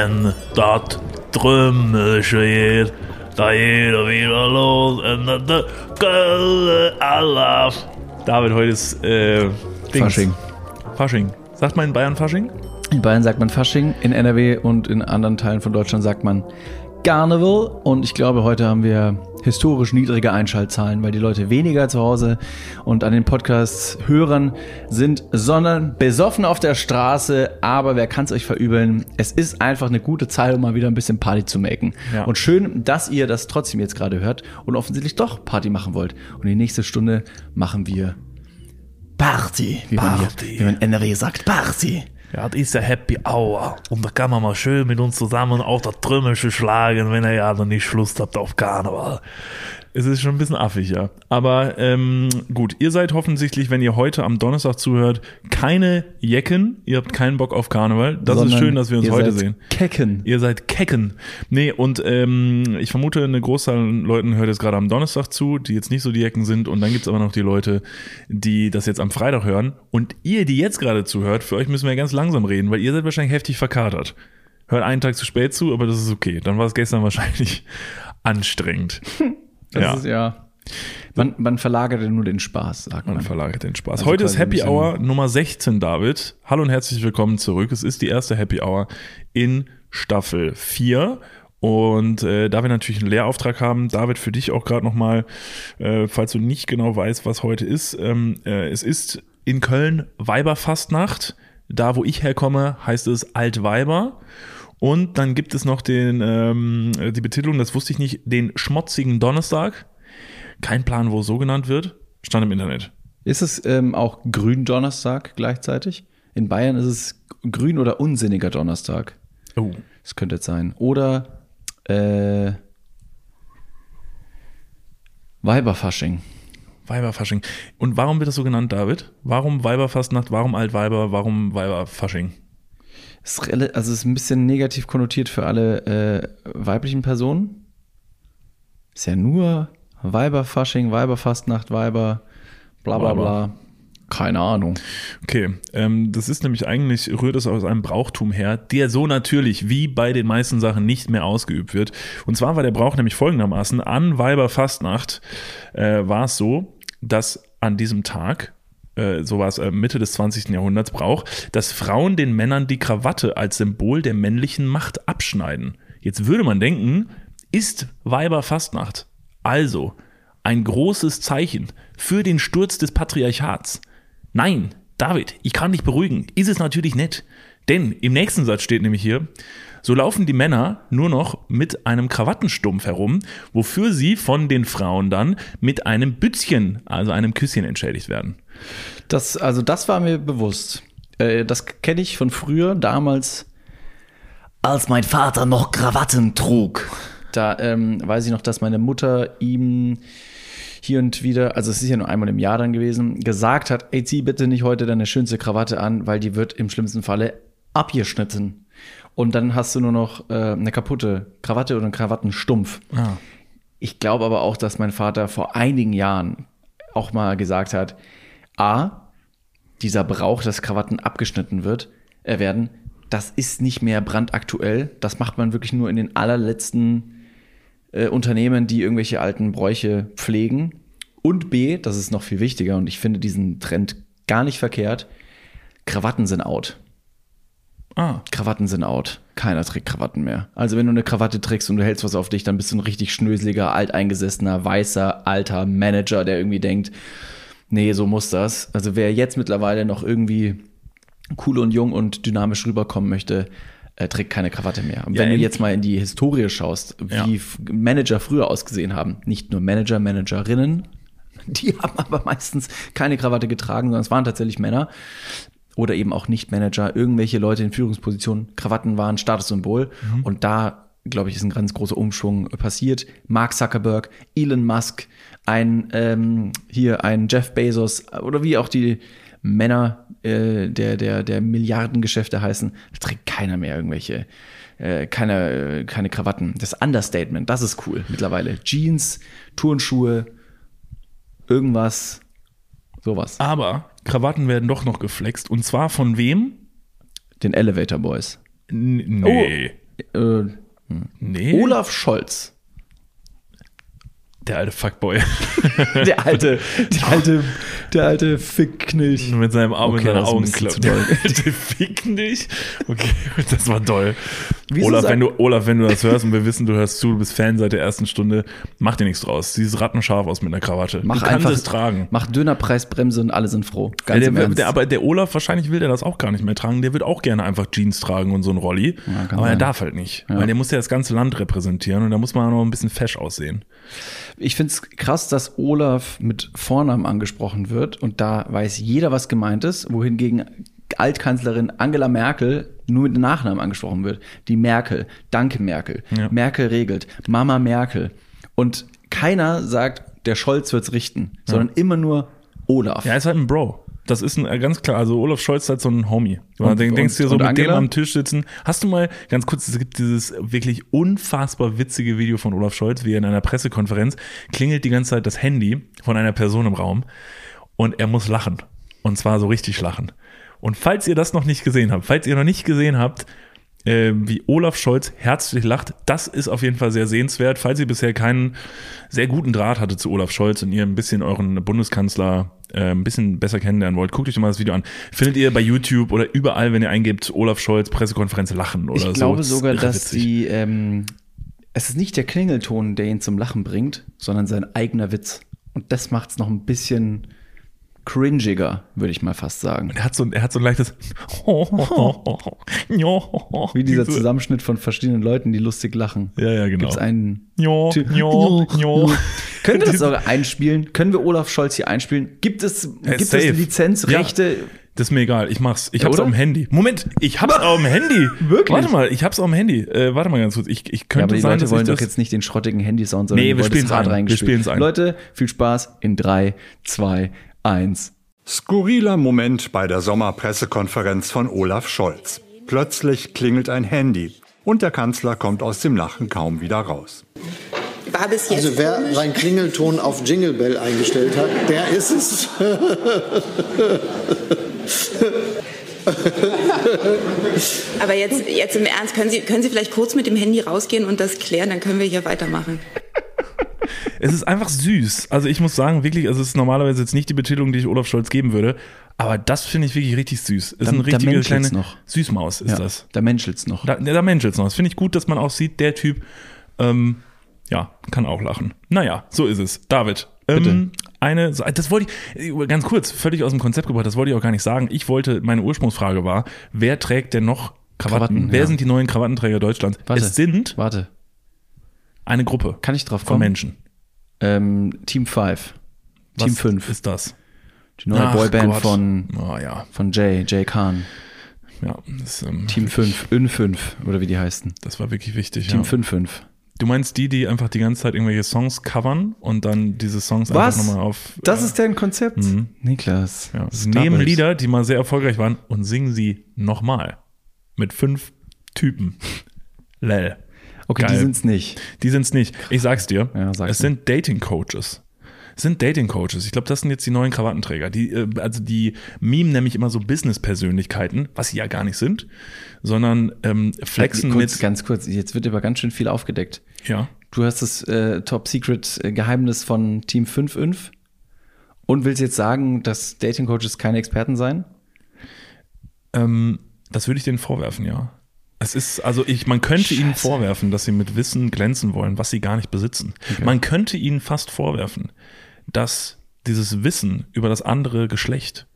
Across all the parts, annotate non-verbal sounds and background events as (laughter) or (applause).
Das Trümmelchen geht, da jeder wieder los in der Gölle Allah. David, heute ist äh, Dings. Fasching. Fasching. Sagt man in Bayern Fasching? In Bayern sagt man Fasching, in NRW und in anderen Teilen von Deutschland sagt man Carnival. Und ich glaube, heute haben wir historisch niedrige Einschaltzahlen, weil die Leute weniger zu Hause und an den Podcasts-Hörern sind, sondern besoffen auf der Straße. Aber wer kann es euch verübeln? Es ist einfach eine gute Zeit, um mal wieder ein bisschen Party zu machen. Ja. Und schön, dass ihr das trotzdem jetzt gerade hört und offensichtlich doch Party machen wollt. Und die nächste Stunde machen wir Party, wie, Man, Party. hier, wie man NRW sagt. Party. Ja, das ist ja Happy Hour. Und da kann man mal schön mit uns zusammen auch das Trümmelchen schlagen, wenn ihr ja noch nicht Lust habt auf Karneval. Es ist schon ein bisschen affig, ja. Aber ähm, gut, ihr seid offensichtlich, wenn ihr heute am Donnerstag zuhört, keine Jecken. Ihr habt keinen Bock auf Karneval. Das ist Sondern schön, dass wir uns ihr heute seid sehen. Kecken. Ihr seid Kecken. Nee, und ähm, ich vermute, eine Großzahl an Leuten hört jetzt gerade am Donnerstag zu, die jetzt nicht so die Jecken sind. Und dann gibt's aber noch die Leute, die das jetzt am Freitag hören. Und ihr, die jetzt gerade zuhört, für euch müssen wir ganz langsam reden, weil ihr seid wahrscheinlich heftig verkatert. Hört einen Tag zu spät zu, aber das ist okay. Dann war es gestern wahrscheinlich (laughs) anstrengend. (laughs) Das ja. ist ja. Man, man verlagert ja nur den Spaß, sagt man. Man verlagert den Spaß. Also Heute ist Happy Hour Nummer 16, David. Hallo und herzlich willkommen zurück. Es ist die erste Happy Hour in Staffel 4. Und äh, da wir natürlich einen Lehrauftrag haben, David, für dich auch gerade nochmal, äh, falls du nicht genau weißt, was heute ist. Ähm, äh, es ist in Köln Weiberfastnacht. Da, wo ich herkomme, heißt es Altweiber. Und dann gibt es noch den, ähm, die Betitelung, das wusste ich nicht, den schmotzigen Donnerstag. Kein Plan, wo es so genannt wird. Stand im Internet. Ist es ähm, auch Gründonnerstag gleichzeitig? In Bayern ist es Grün- oder Unsinniger Donnerstag. Oh. Das könnte jetzt sein. Oder äh, Weiberfasching. Weiberfasching. Und warum wird das so genannt, David? Warum Weiberfastnacht? Warum Altweiber? Warum Weiberfasching? Ist also ist ein bisschen negativ konnotiert für alle äh, weiblichen Personen. Ist ja nur Weiberfasching, Weiberfastnacht, Weiber, bla bla bla. Keine Ahnung. Okay, ähm, das ist nämlich eigentlich, rührt es aus einem Brauchtum her, der so natürlich wie bei den meisten Sachen nicht mehr ausgeübt wird. Und zwar war der Brauch nämlich folgendermaßen, an Weiberfastnacht äh, war es so, dass an diesem Tag, äh, so war es äh, Mitte des 20. Jahrhunderts Brauch, dass Frauen den Männern die Krawatte als Symbol der männlichen Macht abschneiden. Jetzt würde man denken, ist Weiberfastnacht also ein großes Zeichen für den Sturz des Patriarchats. Nein, David, ich kann dich beruhigen. Ist es natürlich nicht. Denn im nächsten Satz steht nämlich hier, so laufen die Männer nur noch mit einem Krawattenstumpf herum, wofür sie von den Frauen dann mit einem Bützchen, also einem Küsschen entschädigt werden. Das, also das war mir bewusst. Äh, das kenne ich von früher, damals, als mein Vater noch Krawatten trug. Da ähm, weiß ich noch, dass meine Mutter ihm hier und wieder, also es ist ja nur einmal im Jahr dann gewesen, gesagt hat, ey, zieh bitte nicht heute deine schönste Krawatte an, weil die wird im schlimmsten Falle abgeschnitten. Und dann hast du nur noch äh, eine kaputte Krawatte oder einen Krawattenstumpf. Ah. Ich glaube aber auch, dass mein Vater vor einigen Jahren auch mal gesagt hat, A, dieser Brauch, dass Krawatten abgeschnitten wird, äh, werden, das ist nicht mehr brandaktuell. Das macht man wirklich nur in den allerletzten äh, Unternehmen, die irgendwelche alten Bräuche pflegen. Und B, das ist noch viel wichtiger und ich finde diesen Trend gar nicht verkehrt, Krawatten sind out. Ah, Krawatten sind out. Keiner trägt Krawatten mehr. Also wenn du eine Krawatte trägst und du hältst was auf dich, dann bist du ein richtig schnöseliger, alteingesessener, weißer, alter Manager, der irgendwie denkt, nee, so muss das. Also wer jetzt mittlerweile noch irgendwie cool und jung und dynamisch rüberkommen möchte, äh, trägt keine Krawatte mehr. Und Ja, wenn du jetzt mal in die Historie schaust, wie Ja. Manager früher ausgesehen haben, nicht nur Manager, Managerinnen, (laughs) die haben aber meistens keine Krawatte getragen, sondern es waren tatsächlich Männer oder eben auch Nicht-Manager, irgendwelche Leute in Führungspositionen, Krawatten waren Statussymbol. Und da, glaube ich, ist ein ganz großer Umschwung passiert. Mark Zuckerberg, Elon Musk, ein ähm, hier ein Jeff Bezos oder wie auch die Männer äh, der, der, der Milliardengeschäfte heißen, da trägt keiner mehr irgendwelche, äh, keine, keine Krawatten. Das Understatement, das ist cool mittlerweile. Jeans, Turnschuhe, irgendwas, sowas. aber Krawatten werden doch noch geflext. Und zwar von wem? Den Elevator Boys. N nee. Äh, nee. Olaf Scholz. Der alte Fuckboy. (laughs) Der alte, der alte, der alte Fickknilch. mit seinem Arm Okay, in seinen Augen klappt. doll. (laughs) Der alte Fick nicht. Okay, das war toll. Wieso Olaf wenn, du, Olaf, wenn du das hörst und wir wissen, du hörst zu, du bist Fan seit der ersten Stunde, mach dir nichts draus. Siehst rattenscharf aus mit einer Krawatte. Mach du kannst einfach, es tragen. Mach Dönerpreisbremse und alle sind froh. Ganz im der, der, aber der Olaf, wahrscheinlich will der das auch gar nicht mehr tragen. Der wird auch gerne einfach Jeans tragen und so ein Rolli. Ja, aber er sein. darf halt nicht. Weil der muss ja das ganze Land repräsentieren und da muss man auch noch ein bisschen fesch aussehen. Ich finde es krass, dass Olaf mit Vornamen angesprochen wird und da weiß jeder, was gemeint ist, wohingegen Altkanzlerin Angela Merkel nur mit dem Nachnamen angesprochen wird. Die Merkel, danke Merkel, Ja. Merkel regelt, Mama Merkel. Und keiner sagt, der Scholz wird's richten, sondern immer nur Olaf. Ja, er ist halt ein Bro. Das ist ein, äh, ganz klar, also Olaf Scholz ist halt so ein Homie. Du Und- denk- denkst und- dir so mit Angela? dem am Tisch sitzen. Hast du mal, ganz kurz, es gibt dieses wirklich unfassbar witzige Video von Olaf Scholz, wie er in einer Pressekonferenz klingelt die ganze Zeit das Handy von einer Person im Raum und er muss lachen. Und zwar so richtig lachen. Und falls ihr das noch nicht gesehen habt, falls ihr noch nicht gesehen habt, äh, wie Olaf Scholz herzlich lacht, das ist auf jeden Fall sehr sehenswert. Falls ihr bisher keinen sehr guten Draht hatte zu Olaf Scholz und ihr ein bisschen euren Bundeskanzler äh, ein bisschen besser kennenlernen wollt, guckt euch doch mal das Video an. Findet ihr bei YouTube oder überall, wenn ihr eingebt, Olaf Scholz Pressekonferenz lachen oder so. ich glaube Das sogar, irre dass witzig. die, ähm, es ist nicht der Klingelton, der ihn zum Lachen bringt, sondern sein eigener Witz. Und das macht's noch ein bisschen cringiger, würde ich mal fast sagen. Er hat so, ein- er hat so ein leichtes (laughs) Wie dieser Zusammenschnitt von verschiedenen Leuten, die lustig lachen. Ja, ja, genau. Gibt's einen Jo, Typ- jo, (laughs) jo. Können wir das sogar einspielen? Können wir Olaf Scholz hier einspielen? Gibt es, gibt safe. es Lizenzrechte? Das ist mir egal, ich mach's. Ich Ja, hab's oder? auf dem Handy. Moment, ich hab's auf dem Handy. (laughs) Wirklich? Warte mal, ich hab's auf dem Handy. Äh, warte mal ganz kurz. Ich, ich Ja, könnte aber die sein, Leute wollen ich doch jetzt nicht den schrottigen Handysound, sondern Nee, wir spielen's hart ein. Wir spielen's ein. Leute, viel Spaß in drei, zwei, eins. Skurriler Moment bei der Sommerpressekonferenz von Olaf Scholz. Plötzlich klingelt ein Handy und der Kanzler kommt aus dem Lachen kaum wieder raus. War bis jetzt Also wer komisch. seinen Klingelton auf Jingle Bell eingestellt hat, der ist es. (laughs) Aber jetzt, jetzt im Ernst, können Sie, können Sie vielleicht kurz mit dem Handy rausgehen und das klären, dann können wir hier weitermachen. Es ist einfach süß. Also ich muss sagen, wirklich, also es ist normalerweise jetzt nicht die Betitelung, die ich Olaf Scholz geben würde, aber das finde ich wirklich richtig süß. Es ist Da- eine da richtige kleine noch. Süßmaus ist Ja, das. da menschelt's noch. Da, da menschelt's noch. Das finde ich gut, dass man auch sieht, der Typ, ähm, ja, kann auch lachen. Naja, so ist es. David, Bitte. ähm, eine, das wollte ich, äh, ganz kurz, völlig aus dem Konzept gebracht, das wollte ich auch gar nicht sagen. Ich wollte, meine Ursprungsfrage war, wer trägt denn noch Krawatten? Krawatten, wer ja. sind die neuen Krawattenträger Deutschlands? Warte. Es sind Warte, eine Gruppe kann ich drauf von kommen? Menschen. Ähm, Team 5. Team Was 5. ist das? Die neue Ach Boyband Gott. von, Oh ja, von Jay, Jay Khan. ja. Das, ähm, Team 5, Ün 5 oder wie die heißen. das war wirklich wichtig. Team ja. 5 5. Du meinst die, die einfach die ganze Zeit irgendwelche Songs covern und dann diese Songs Was? einfach nochmal auf. Das äh, ist deren Konzept? Niklas. Ja. Nehmen. Lieder, die mal sehr erfolgreich waren, und singen sie nochmal. Mit fünf Typen. (laughs) Lel. Okay, die Geil. sind's nicht. Die sind's nicht. Ich sag's dir. Ja, sag's es mir. sind Dating Coaches. Es sind Dating Coaches. Ich glaube, das sind jetzt die neuen Krawattenträger. Die, äh, also die meme nämlich immer so Business-Persönlichkeiten, was sie ja gar nicht sind, sondern ähm, flexen kurz, mit. Ganz kurz, jetzt wird aber ganz schön viel aufgedeckt. Ja. Du hast das äh, Top-Secret-Geheimnis von Team 5 5 und willst jetzt sagen, dass Dating-Coaches keine Experten seien? Ähm, das würde ich denen vorwerfen, ja. Es ist, also ich, man könnte ihnen Scheiße. vorwerfen, dass sie mit Wissen glänzen wollen, was sie gar nicht besitzen. Man könnte ihnen fast vorwerfen, dass dieses Wissen über das andere Geschlecht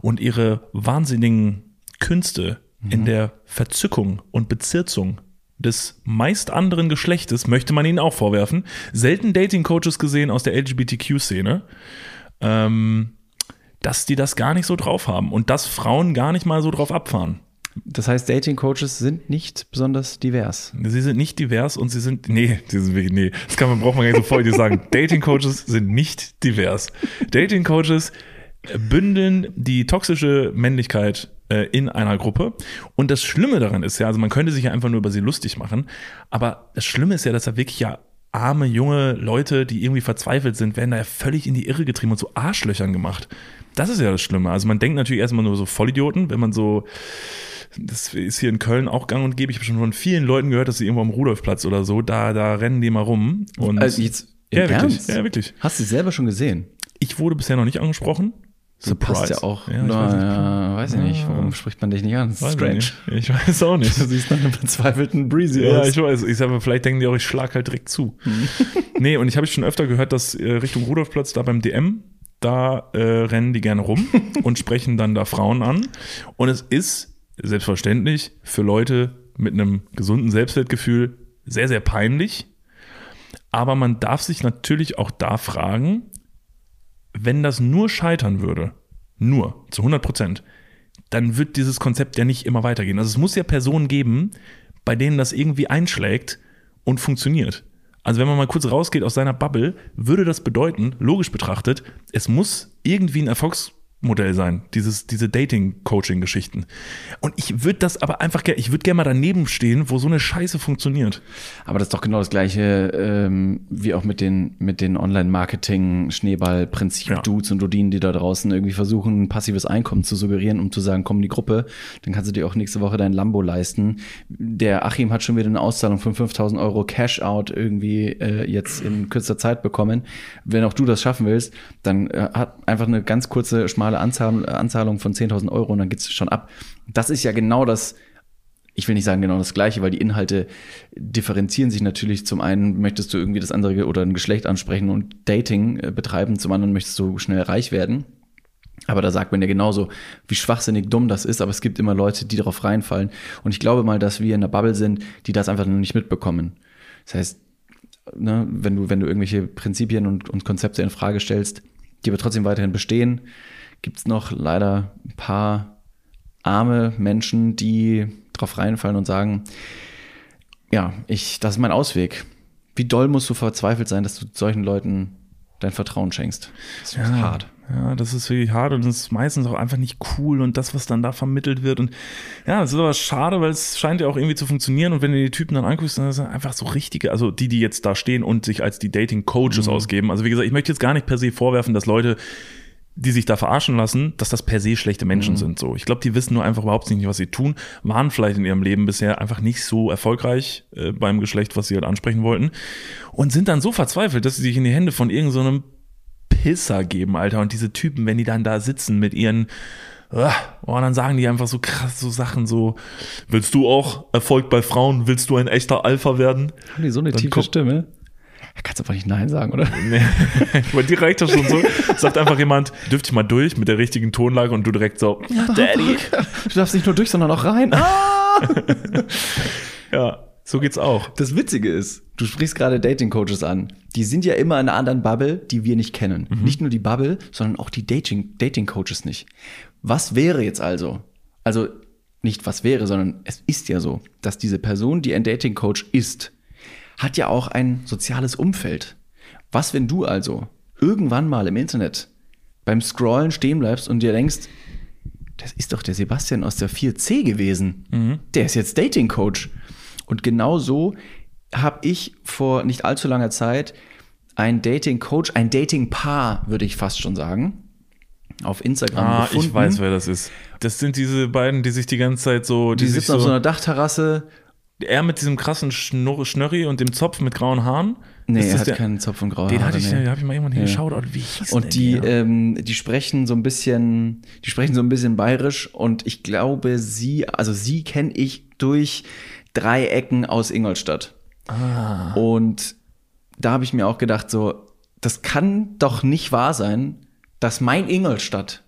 und ihre wahnsinnigen Künste in der Verzückung und Bezirzung des meist anderen Geschlechtes möchte man ihnen auch vorwerfen. Selten Dating-Coaches gesehen aus der LGBTQ-Szene, ähm, dass die das gar nicht so drauf haben und dass Frauen gar nicht mal so drauf abfahren. Das heißt, Dating-Coaches sind nicht besonders divers. Sie sind nicht divers und sie sind, nee, sie sind wirklich, nee, das kann man, braucht man gar nicht so vorher sagen. (laughs) Dating-Coaches sind nicht divers. Dating-Coaches bündeln die toxische Männlichkeit äh, in einer Gruppe. Und das Schlimme daran ist ja, also man könnte sich ja einfach nur über sie lustig machen, aber das Schlimme ist ja, dass da wirklich ja arme, junge Leute, die irgendwie verzweifelt sind, werden da ja völlig in die Irre getrieben und zu Arschlöchern gemacht. Das ist ja das Schlimme. Also man denkt natürlich erstmal nur so Vollidioten, wenn man so das ist hier in Köln auch gang und gäbe. Ich habe schon von vielen Leuten gehört, dass sie irgendwo am Rudolfplatz oder so, da, da rennen die mal rum. Und Also jetzt im ja, wirklich. Ernst? Ja, wirklich. Hast du sie selber schon gesehen? Ich wurde bisher noch nicht angesprochen. Du passt ja auch. Ja, ich Na, weiß nicht. ja, weiß ich nicht. Warum spricht man dich nicht an? Weiß Strange. nicht. Ich weiß auch nicht. (laughs) Du siehst nach einem verzweifelten Breezy Ja, aus. ich weiß. Ich sage, vielleicht denken die auch, ich schlag halt direkt zu. nee, und ich habe schon öfter gehört, dass äh, Richtung Rudolfplatz, da beim DM, da äh, rennen die gerne rum (laughs) und sprechen dann da Frauen an. Und es ist selbstverständlich für Leute mit einem gesunden Selbstwertgefühl sehr, sehr peinlich. Aber man darf sich natürlich auch da fragen, wenn das nur scheitern würde, nur zu 100 Prozent, dann wird dieses Konzept ja nicht immer weitergehen. Also es muss ja Personen geben, bei denen das irgendwie einschlägt und funktioniert. Also wenn man mal kurz rausgeht aus seiner Bubble, würde das bedeuten, logisch betrachtet, es muss irgendwie ein Erfolgsmodell sein, dieses, diese Dating-Coaching-Geschichten. Und ich würde das aber einfach gerne, ich würde gerne mal daneben stehen, wo so eine Scheiße funktioniert. Aber das ist doch genau das gleiche ähm, wie auch mit den, mit den Online-Marketing-Schneeball-Prinzip-Dudes und Dudinen, die da draußen irgendwie versuchen, ein passives Einkommen zu suggerieren, um zu sagen, komm in die Gruppe, dann kannst du dir auch nächste Woche dein Lambo leisten. Der Achim hat schon wieder eine Auszahlung von 5000 Euro Cash-Out irgendwie äh, jetzt in kürzester Zeit bekommen. Wenn auch du das schaffen willst, dann äh, hat einfach eine ganz kurze, schmale Anzahl, Anzahlung von 10.000 Euro und dann geht's schon ab. Das ist ja genau das, ich will nicht sagen genau das Gleiche, weil die Inhalte differenzieren sich natürlich. Zum einen möchtest du irgendwie das andere oder ein Geschlecht ansprechen und Dating äh, betreiben, zum anderen möchtest du schnell reich werden. Aber da sagt man ja genauso, wie schwachsinnig dumm das ist, aber es gibt immer Leute, die darauf reinfallen. Und ich glaube mal, dass wir in der Bubble sind, die das einfach noch nicht mitbekommen. Das heißt, ne, wenn du, wenn du irgendwelche Prinzipien und, und Konzepte in Frage stellst, die aber trotzdem weiterhin bestehen, gibt es noch leider ein paar arme Menschen, die drauf reinfallen und sagen, ja, ich, das ist mein Ausweg. Wie doll musst du verzweifelt sein, dass du solchen Leuten dein Vertrauen schenkst? Das ist hart. Ja, das ist wirklich hart und es ist meistens auch einfach nicht cool und das, was dann da vermittelt wird. Und ja, das ist aber schade, weil es scheint ja auch irgendwie zu funktionieren. Und wenn du die Typen dann anguckst, dann sind einfach so richtige, also die, die jetzt da stehen und sich als die Dating-Coaches ausgeben. Also wie gesagt, ich möchte jetzt gar nicht per se vorwerfen, dass Leute, die sich da verarschen lassen, dass das per se schlechte Menschen sind. So, ich glaube, die wissen nur einfach überhaupt nicht, was sie tun, waren vielleicht in ihrem Leben bisher einfach nicht so erfolgreich äh, beim Geschlecht, was sie halt ansprechen wollten, und sind dann so verzweifelt, dass sie sich in die Hände von irgendeinem so Pisser geben, Alter. Und diese Typen, wenn die dann da sitzen mit ihren, ah, oh, dann sagen die einfach so krass so Sachen so, willst du auch Erfolg bei Frauen? Willst du ein echter Alpha werden? Haben die so eine Dann tiefe Stimme? Da kannst du einfach nicht Nein sagen, oder? Nee, (laughs) bei dir reicht das schon so. Sagt einfach jemand, dürft ich mal durch mit der richtigen Tonlage und du direkt so, Daddy. (laughs) Du darfst nicht nur durch, sondern auch rein. Ah! (laughs) Ja, so geht's auch. Das Witzige ist, du sprichst gerade Dating-Coaches an. Die sind ja immer in einer anderen Bubble, die wir nicht kennen. Nicht nur die Bubble, sondern auch die Dating- Dating-Coaches nicht. Was wäre jetzt also? Also nicht was wäre, sondern es ist ja so, dass diese Person, die ein Dating-Coach ist, hat ja auch ein soziales Umfeld. Was, wenn du also irgendwann mal im Internet beim Scrollen stehen bleibst und dir denkst, das ist doch der Sebastian aus der 4C gewesen. Der ist jetzt Dating Coach. Und genau so habe ich vor nicht allzu langer Zeit ein Dating Coach, ein Dating Paar, würde ich fast schon sagen, auf Instagram Ah, gefunden. ich weiß, wer das ist. Das sind diese beiden, die sich die ganze Zeit so, die, Die sitzen auf so so, einer Dachterrasse. Er mit diesem krassen Schnurr, Schnörri und dem Zopf mit grauen Haaren. Nee, Ist er hat der- keinen Zopf und graue Den Haare. hatte ich, nee. da habe ich mal irgendwann hier geschaut. Wie hieß Und die, der? ähm, die sprechen so ein bisschen, die sprechen so ein bisschen bayerisch und ich glaube, sie, also sie kenne ich durch drei Ecken aus Ingolstadt. Ah. Und da habe ich mir auch gedacht, so, das kann doch nicht wahr sein, dass mein Ingolstadt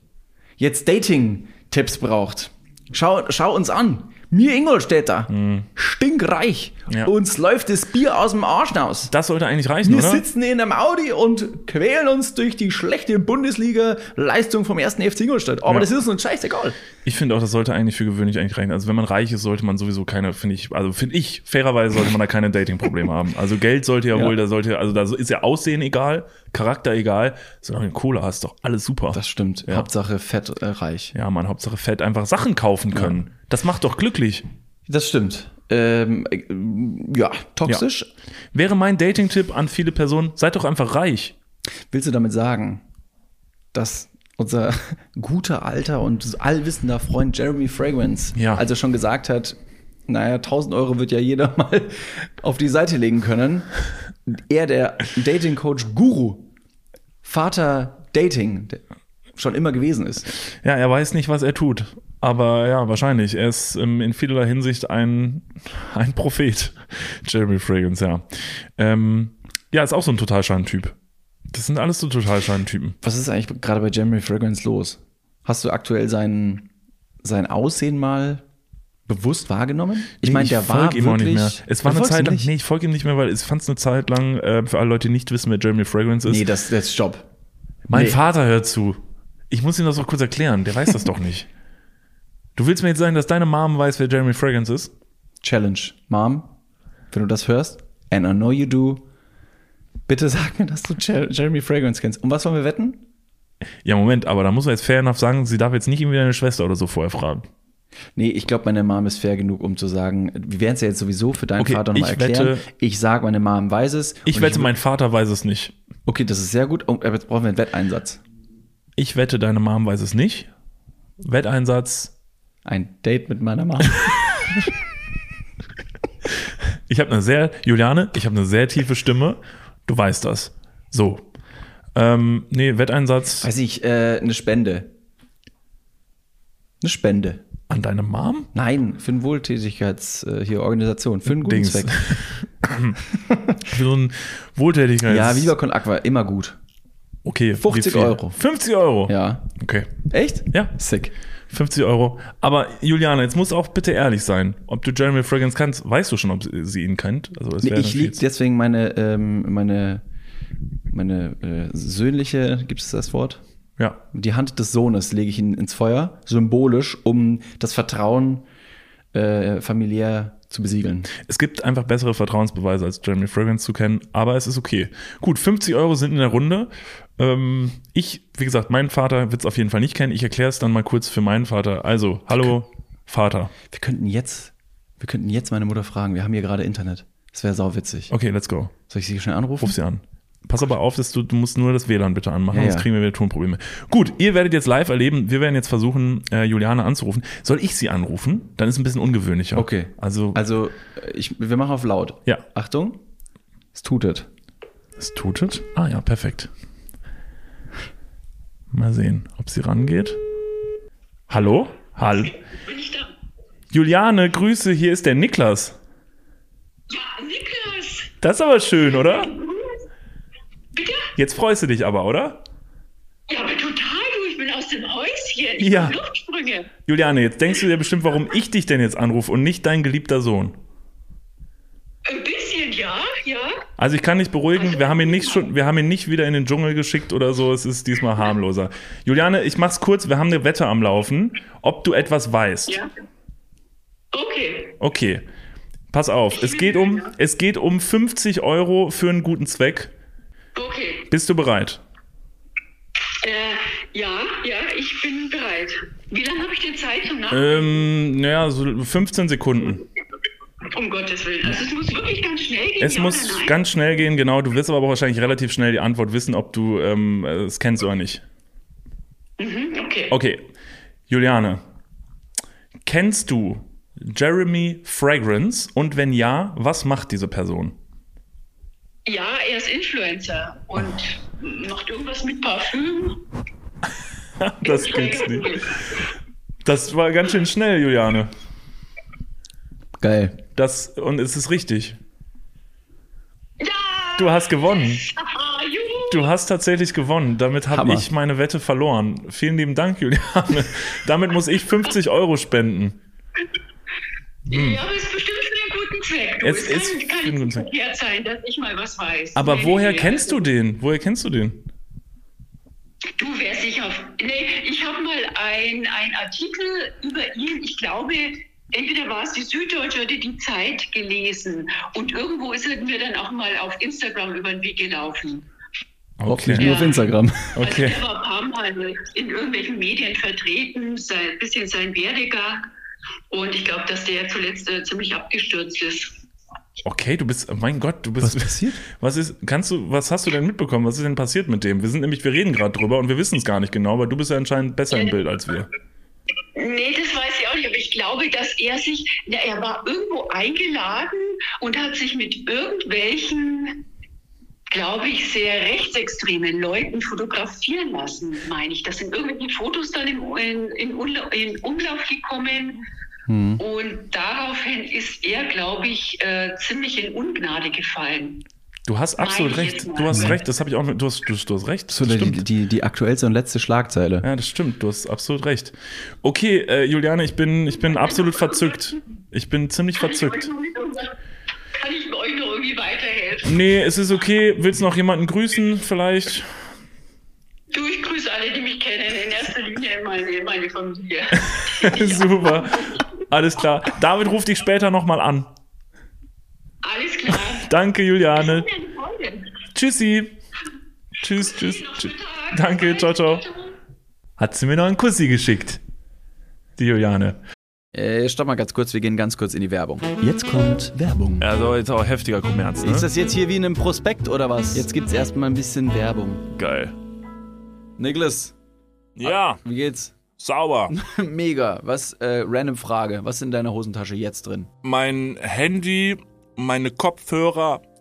jetzt Dating-Tipps braucht. Schau, schau uns an. Mir Ingolstädter, stinkreich. Mhm. Ja. Uns läuft das Bier aus dem Arsch raus. das sollte eigentlich reichen, Wir oder? sitzen in einem Audi und quälen uns durch die schlechte Bundesliga-Leistung vom ersten FC Ingolstadt. Aber Ja. das ist uns scheißegal. Ich finde auch, das sollte eigentlich für gewöhnlich eigentlich reichen. Also wenn man reich ist, sollte man sowieso keine, finde ich, also finde ich, fairerweise sollte man da keine Dating-Probleme haben. Also Geld sollte ja, Ja. wohl, da sollte, also da ist ja Aussehen egal, Charakter egal, solange du Kohle hast, doch alles super. Das stimmt. Hauptsache fett äh, reich. ja, man, Hauptsache fett, einfach Sachen kaufen können. Das macht doch glücklich. Das stimmt. Ähm, äh, ja, toxisch. Wäre mein Dating-Tipp an viele Personen, seid doch einfach reich. Willst du damit sagen, dass unser (laughs) guter alter und allwissender Freund Jeremy Fragrance, Ja. als er schon gesagt hat, naja, 1000 Euro wird ja jeder (laughs) mal auf die Seite legen können. Er, der Dating-Coach Guru, Vater Dating, der schon immer gewesen ist. Ja, er weiß nicht, was er tut. Aber ja, wahrscheinlich. Er ist ähm, in vielerlei Hinsicht ein, (laughs) ein Prophet. (laughs) Jeremy Fragrance, ja. Ähm, ja, ist auch so ein Totalschein-Typ. Das sind alles so Totalschein-Typen. Was ist eigentlich gerade bei Jeremy Fragrance los? Hast du aktuell sein, sein Aussehen mal bewusst wahrgenommen? Ich Nee, meine, der war folg ihm auch wirklich. nicht mehr. Es war eine Zeit lang, nee, ich folge ihm nicht mehr, weil ich fand es eine Zeit lang, äh, für alle Leute, die nicht wissen, wer Jeremy Fragrance ist. Nee, das, das Stopp. mein nee. Vater hört zu. Ich muss ihm das auch kurz erklären, der weiß das doch nicht. (laughs) Du willst mir jetzt sagen, dass deine Mom weiß, wer Jeremy Fragrance ist? Challenge. Mom, wenn du das hörst, and I know you do, bitte sag mir, dass du Jer Jeremy Fragrance kennst. Und was wollen wir wetten? Ja, Moment, aber da muss er jetzt fair enough sagen, sie darf jetzt nicht irgendwie deine Schwester oder so vorher fragen. Nee, ich glaube, meine Mom ist fair genug, um zu sagen, wir werden es ja jetzt sowieso für deinen Okay, Vater nochmal ich erklären. wette- ich sage, meine Mom weiß es. Ich wette, will- mein Vater weiß es nicht. Okay, das ist sehr gut. Oh, aber jetzt brauchen wir einen Wetteinsatz. Ich wette, deine Mom weiß es nicht. Wetteinsatz. Ein Date mit meiner Mom. (laughs) Ich habe eine sehr, Juliane, ich habe eine sehr tiefe Stimme. Du weißt das. So. Ähm, nee, Wetteinsatz Weiß ich, äh, eine Spende. Eine Spende. an deine Mom? Nein, für eine Wohltätigkeits äh, hier Organisation, für einen guten Dings. Zweck. (laughs) Für so ein Wohltätigkeits... Ja, Viva Con Aqua, immer gut. Okay. 50 wie viel? Euro. 50 Euro? Ja. Okay. Echt? Ja. Sick. 50 Euro. Aber Juliane, jetzt musst du auch bitte ehrlich sein. Ob du Jeremy Fragrance kannst, weißt du schon, ob sie ihn kennt? Also das Nee, ich jetzt- deswegen meine, ähm, meine, meine äh, söhnliche, gibt es das Wort? Ja. Die Hand des Sohnes lege ich in, ins Feuer, symbolisch, um das Vertrauen äh, familiär zu besiegeln. Es gibt einfach bessere Vertrauensbeweise als Jeremy Fragrance zu kennen, aber es ist okay. Gut, 50 Euro sind in der Runde. Ähm, ich, wie gesagt, mein Vater wird es auf jeden Fall nicht kennen. Ich erkläre es dann mal kurz für meinen Vater. Also, hallo, Vater. Wir könnten jetzt, wir könnten jetzt meine Mutter fragen. Wir haben hier gerade Internet. Das wäre sauwitzig. Okay, let's go. Soll ich sie schnell anrufen? Ruf sie an. Pass aber auf, dass du, du musst nur das WLAN bitte anmachen, Ja, sonst ja. kriegen wir wieder Tonprobleme. Gut, ihr werdet jetzt live erleben. Wir werden jetzt versuchen, äh, Juliane anzurufen. Soll ich sie anrufen? Dann ist es ein bisschen ungewöhnlicher. Okay. Also, Also, äh, ich, wir machen auf laut. Ja. Achtung. Es tutet. es tutet. Ah ja, perfekt. Mal sehen, ob sie rangeht. Hallo? Hallo? Bin ich da? Juliane, Grüße, hier ist der Niklas. Ja, Niklas! Das ist aber schön, oder? Bitte? Jetzt freust du dich aber, oder? Ja, aber total, du, ich bin aus dem Häuschen. Ich Ja. Luftsprünge. Juliane, jetzt denkst du dir bestimmt, warum ich dich denn jetzt anrufe und nicht dein geliebter Sohn. Ja, ja. Also ich kann dich beruhigen, wir haben ihn nicht schon, wir haben ihn nicht wieder in den Dschungel geschickt oder so, es ist diesmal harmloser. Juliane, ich mach's kurz, wir haben eine Wette am Laufen, ob du etwas weißt. Ja. Okay. Okay. Pass auf, es geht um, es geht um 50 Euro für einen guten Zweck. Okay. Bist du bereit? Äh, ja, ja, ich bin bereit. Wie lange habe ich denn Zeit zum Nachdenken? Ähm, naja, so 15 Sekunden. Um Gottes Willen. Also es muss wirklich ganz schnell gehen. Es muss ganz schnell gehen, genau. Du wirst aber auch wahrscheinlich relativ schnell die Antwort wissen, ob du ähm, es kennst oder nicht. Mhm, okay. Okay, Juliane, kennst du Jeremy Fragrance? Und wenn ja, was macht diese Person? Ja, er ist Influencer und macht irgendwas mit Parfüm. (laughs) Das gibt's nicht. Das war ganz schön schnell, Juliane. Geil. Das, und es ist richtig. Ja! Du hast gewonnen. (laughs) Du hast tatsächlich gewonnen. Damit habe ich meine Wette verloren. Vielen lieben Dank, Juliane. (laughs) Damit muss ich 50 Euro spenden. Ja, aber es ist bestimmt für einen guten Zweck. Du. Hm. Es Es, ist kann, für kann einen guten nicht Zweck. verkehrt sein, dass ich mal was weiß. Aber Nee, woher nee, nee. kennst du den? Woher kennst du den? Du wärst sicher auf. Nee, ich habe mal ein, ein Artikel über ihn, ich glaube, entweder war es die Süddeutsche oder die Zeit gelesen. Und irgendwo ist mir dann auch mal auf Instagram über den Weg gelaufen. Hoffentlich Okay. nur auf Instagram. (laughs) Okay. Also er war ein paar Mal in irgendwelchen Medien vertreten, sein bisschen sein Werdegang. Und ich glaube, dass der zuletzt äh, ziemlich abgestürzt ist. Okay, du bist, mein Gott, du bist. Was passiert? (laughs) Was ist, kannst du, was hast du denn mitbekommen? Was ist denn passiert mit dem? Wir sind nämlich, wir reden gerade drüber und wir wissen es gar nicht genau, aber du bist ja anscheinend besser im Bild als wir. Nee, das weiß glaube, dass er sich, na, er war irgendwo eingeladen und hat sich mit irgendwelchen, glaube ich, sehr rechtsextremen Leuten fotografieren lassen, meine ich. Da sind irgendwelche Fotos dann im, in, in, Umla- in Umlauf gekommen. Und daraufhin ist er, glaube ich, äh, ziemlich in Ungnade gefallen. Du hast absolut ich recht. Du hast recht. Das habe ich auch. Du hast, du, du hast recht. Das die, stimmt. die, die aktuellste und letzte Schlagzeile. Ja, das stimmt. Du hast absolut recht. Okay, äh, Juliane, ich bin, ich bin absolut verzückt. Ich bin ziemlich verzückt. kann ich euch noch irgendwie weiterhelfen? Nee, es ist okay. Willst du noch jemanden grüßen, vielleicht? Du, ich grüße alle, die mich kennen, in erster Linie meine, meine Familie. (laughs) Super. Alles klar. David ruft dich später nochmal an. Alles klar. Danke, Juliane. Tschüssi. Tschüss, tschüss. Tschüss. Danke, ciao, ciao. Hat sie mir noch einen Kussi geschickt. Die Juliane. Äh, stopp mal ganz kurz, wir gehen ganz kurz in die Werbung. Jetzt kommt Werbung. Also jetzt auch heftiger Kommerz, ne? Ist das jetzt hier wie in einem Prospekt oder was? Jetzt gibt's erstmal ein bisschen Werbung. geil. Niklas, Ja, wie geht's? sauber. (laughs) Mega. Was, äh, random Frage. Was ist in deiner Hosentasche jetzt drin? mein Handy, meine Kopfhörer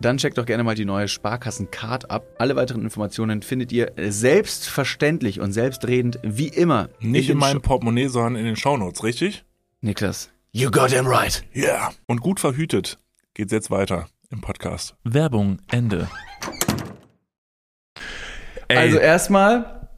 dann checkt doch gerne mal die neue Sparkassen-Card ab. Alle weiteren Informationen findet ihr selbstverständlich und selbstredend wie immer. Nicht in, den meinem Sho- Portemonnaie, sondern in den Shownotes, richtig? Niklas. You got him right. Ja. Yeah. Und gut verhütet geht's jetzt weiter im Podcast. Werbung, Ende. Ey, Also erstmal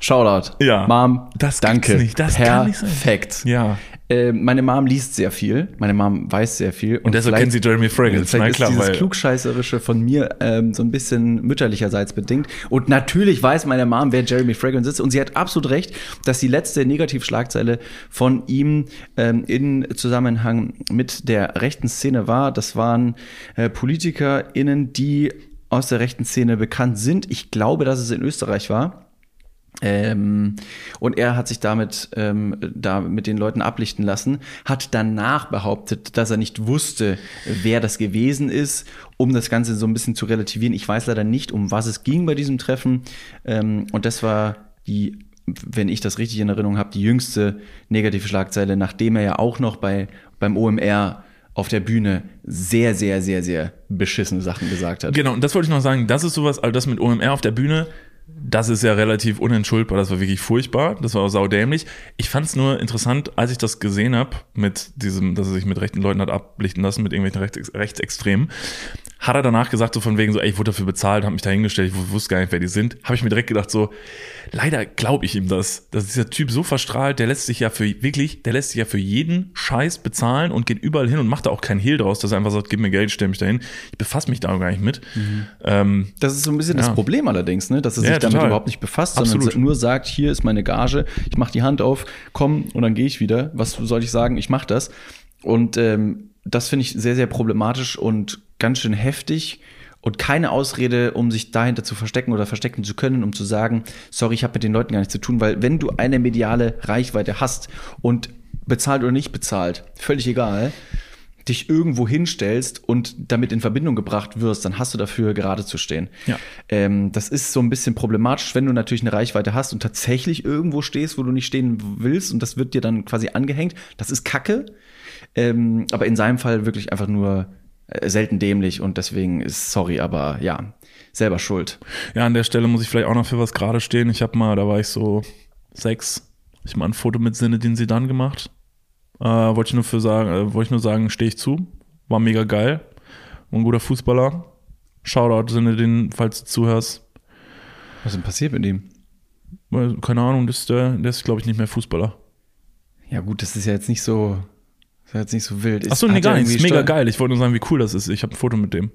Shoutout. Ja. Mom, Das gibt's danke. nicht, das kann nicht sein. Perfekt. ja. Äh, meine Mom liest sehr viel. Meine Mom weiß sehr viel. Und deshalb kennt sie Jeremy Fragrance. Vielleicht Na ist klar, dieses weil- Klugscheißerische von mir ähm, so ein bisschen mütterlicherseits bedingt. Und natürlich weiß meine Mom, wer Jeremy Fragrance ist. Und sie hat absolut recht, dass die letzte Negativschlagzeile von ihm ähm, in Zusammenhang mit der rechten Szene war. Das waren äh, PolitikerInnen, die aus der rechten Szene bekannt sind. Ich glaube, dass es in Österreich war. Ähm, und er hat sich damit ähm, da mit den Leuten ablichten lassen, hat danach behauptet, dass er nicht wusste, wer das gewesen ist, um das Ganze so ein bisschen zu relativieren. Ich weiß leider nicht, um was es ging bei diesem Treffen. Ähm, und das war die, wenn ich das richtig in Erinnerung habe, die jüngste negative Schlagzeile, nachdem er ja auch noch bei beim OMR auf der Bühne sehr, sehr, sehr, sehr beschissene Sachen gesagt hat. Genau, und das wollte ich noch sagen. Das ist sowas, also das mit OMR auf der Bühne, das ist ja relativ unentschuldbar. Das war wirklich furchtbar. Das war auch saudämlich. Ich fand es nur interessant, als ich das gesehen habe, mit diesem, dass er sich mit rechten Leuten hat ablichten lassen, mit irgendwelchen Rechts, Rechtsextremen, Hat er danach gesagt, so von wegen so, ey, ich wurde dafür bezahlt, habe mich da hingestellt, ich wusste gar nicht, wer die sind. Habe ich mir direkt gedacht, so, leider glaube ich ihm das. Dass dieser Typ so verstrahlt, der lässt sich ja für, wirklich, der lässt sich ja für jeden Scheiß bezahlen und geht überall hin und macht da auch keinen Hehl draus, dass er einfach sagt, gib mir Geld, stell mich dahin. Ich befasse mich da auch gar nicht mit. Ähm, Das ist so ein bisschen Ja. das Problem allerdings, ne? dass er sich Ja, damit total. überhaupt nicht befasst, Absolut. sondern nur sagt, hier ist meine Gage, ich mache die Hand auf, komm und dann gehe ich wieder. Was soll ich sagen? Ich mache das. Und ähm, das finde ich sehr, sehr problematisch und ganz schön heftig und keine Ausrede, um sich dahinter zu verstecken oder verstecken zu können, um zu sagen, sorry, ich habe mit den Leuten gar nichts zu tun, weil wenn du eine mediale Reichweite hast und bezahlt oder nicht bezahlt, völlig egal, dich irgendwo hinstellst und damit in Verbindung gebracht wirst, dann hast du dafür gerade zu stehen. Ja. Ähm, das ist so ein bisschen problematisch, wenn du natürlich eine Reichweite hast und tatsächlich irgendwo stehst, wo du nicht stehen willst und das wird dir dann quasi angehängt. Das ist Kacke. Ähm, aber in seinem Fall wirklich einfach nur äh, selten dämlich und deswegen ist sorry, aber ja, selber schuld. Ja, an der Stelle muss ich vielleicht auch noch für was gerade stehen. Ich habe mal, da war ich so sechs, hab ich mal ein Foto mit Sinne, sie dann gemacht. Äh, wollte ich nur für sagen, äh, wollte ich nur sagen, stehe ich zu. War mega geil. War ein guter Fußballer. Shoutout Sinne, falls du zuhörst. Was ist denn passiert mit ihm? Weil, Keine Ahnung, das ist der, der ist, glaube ich, nicht mehr Fußballer. Ja gut, das ist ja jetzt nicht so, ist ja jetzt nicht so wild. Ist- Achso, nee, gar nicht. Das ist mega Steu- geil. Ich wollte nur sagen, wie cool das ist. Ich habe ein Foto mit dem.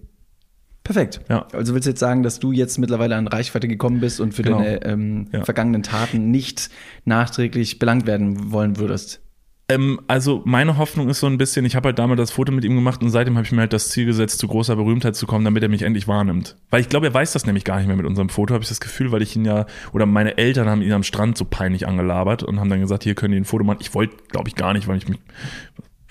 Perfekt. Ja. Also willst du jetzt sagen, dass du jetzt mittlerweile an Reichweite gekommen bist und für Genau. deine ähm, Ja. vergangenen Taten nicht nachträglich belangt werden wollen würdest? Ähm, also meine Hoffnung ist so ein bisschen, ich habe halt damals das Foto mit ihm gemacht und seitdem habe ich mir halt das Ziel gesetzt, zu großer Berühmtheit zu kommen, damit er mich endlich wahrnimmt. Weil ich glaube, er weiß das nämlich gar nicht mehr mit unserem Foto, habe ich das Gefühl, weil ich ihn ja, oder meine Eltern haben ihn am Strand so peinlich angelabert und haben dann gesagt, hier können die ein Foto machen. Ich wollte, glaube ich, gar nicht, weil ich mich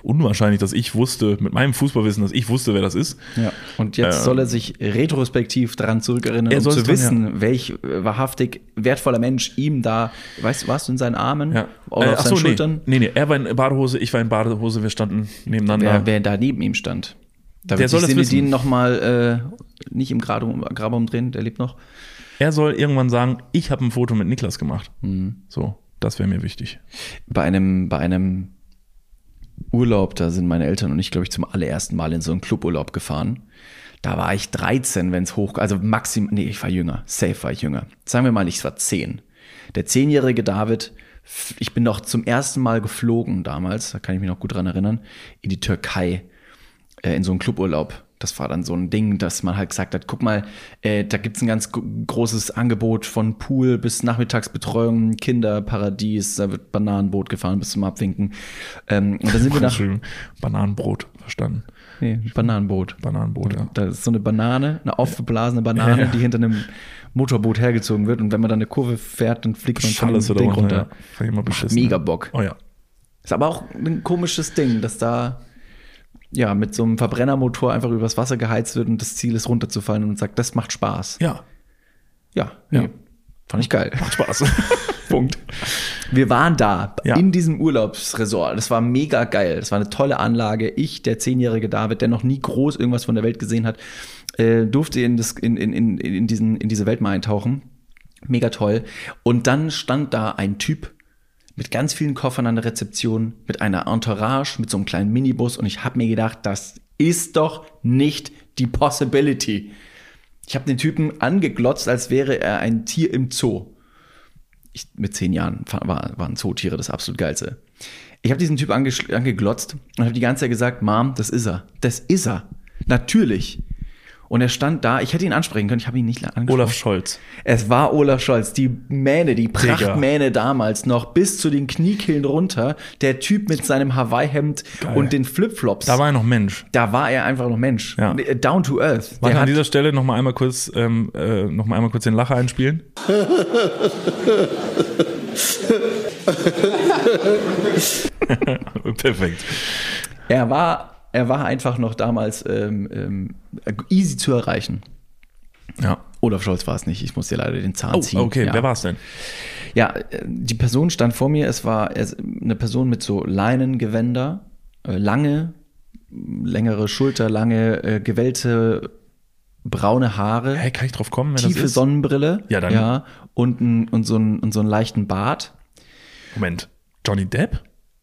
unwahrscheinlich, dass ich wusste, mit meinem Fußballwissen, dass ich wusste, wer das ist. Ja. Und jetzt Ähm, soll er sich retrospektiv daran zurückerinnern, Er um soll zu es dann, wissen, welch äh, wahrhaftig wertvoller Mensch ihm da, weißt du, warst du in seinen Armen Ja. oder Äh, auf ach seinen nee. Schultern? Nee, nee, er war in Badehose, ich war in Badehose, wir standen nebeneinander. Wer, wer da neben ihm stand. Da Der wird soll sich das wissen. noch mal äh, nicht im Grab, Grab umdrehen, der lebt noch. Er soll irgendwann sagen, ich habe ein Foto mit Niklas gemacht. Mhm. So, das wäre mir wichtig. bei einem, bei einem Urlaub, da sind meine Eltern und ich, glaube ich, zum allerersten Mal in so einen Cluburlaub gefahren. Da war ich 13, wenn es hoch, also maximal, nee, ich war jünger, safe war ich jünger. Sagen wir mal, ich war 10. Der zehnjährige David, ich bin noch zum ersten Mal geflogen damals, da kann ich mich noch gut dran erinnern, in die Türkei, äh, in so einen Cluburlaub. Das war dann so ein Ding, dass man halt gesagt hat, guck mal, äh, da gibt's ein ganz gro- großes Angebot von Pool bis Nachmittagsbetreuung, Kinderparadies, da wird Bananenboot gefahren bis zum Abwinken. Ähm, und dann sind wir (laughs) nach Bananenbrot, verstanden. nee, Bananenboot. Bananenbrot, ja. Da ist so eine Banane, eine aufgeblasene Banane, Ja, die hinter einem Motorboot hergezogen wird. Und wenn man dann eine Kurve fährt, dann fliegt man von dem Ding runter. Ja. Mega. Bock. Oh ja. Ist aber auch ein komisches Ding, dass da ja mit so einem Verbrennermotor einfach übers Wasser geheizt wird und das Ziel ist runterzufallen und sagt, das macht Spaß. Ja, Ja, Ja. nee, fand ich geil. macht Spaß. (laughs) Punkt. Wir waren da Ja. in diesem Urlaubsresort. Das war mega geil. Das war eine tolle Anlage. Ich, der zehnjährige David, der noch nie groß irgendwas von der Welt gesehen hat, äh, durfte in, das, in, in, in, in, diesen, in diese Welt mal eintauchen. Mega toll. Und dann stand da ein Typ mit ganz vielen Koffern an der Rezeption, mit einer Entourage, mit so einem kleinen Minibus. Und ich habe mir gedacht, das ist doch nicht die Possibility. Ich habe den Typen angeglotzt, als wäre er ein Tier im Zoo ich, mit zehn Jahren war, waren Zootiere das absolut geilste. Ich habe diesen Typ ange, angeglotzt und habe die ganze Zeit gesagt, Mom, das ist er. Das ist er. Natürlich. Und er stand da, ich hätte ihn ansprechen können, ich habe ihn nicht angesprochen. Olaf Scholz. Es war Olaf Scholz, die Mähne, die Prachtmähne damals noch, bis zu den Kniekehlen runter. Der Typ mit seinem Hawaii-Hemd und den Flipflops. Da war er noch Mensch. da war er einfach noch Mensch. Ja. Down to earth. Warte, an dieser Stelle noch mal einmal kurz, ähm, äh, noch mal einmal kurz den Lacher einspielen. (laughs) (laughs) Perfekt. Er war, er war einfach noch damals ähm, ähm, easy zu erreichen. Ja. Olaf Scholz war es nicht. Ich muss dir leider den Zahn Oh, ziehen. okay. ja. Wer war es denn? Ja, äh, die Person stand vor mir. Es war eine Person mit so Leinengewänder, äh, lange, längere Schulter, lange äh, gewellte braune Haare, Hey, kann ich drauf kommen, wer tiefe das ist? Sonnenbrille, Ja, dann- ja und, ein, und, so ein, und so einen leichten Bart. Moment. Johnny Depp?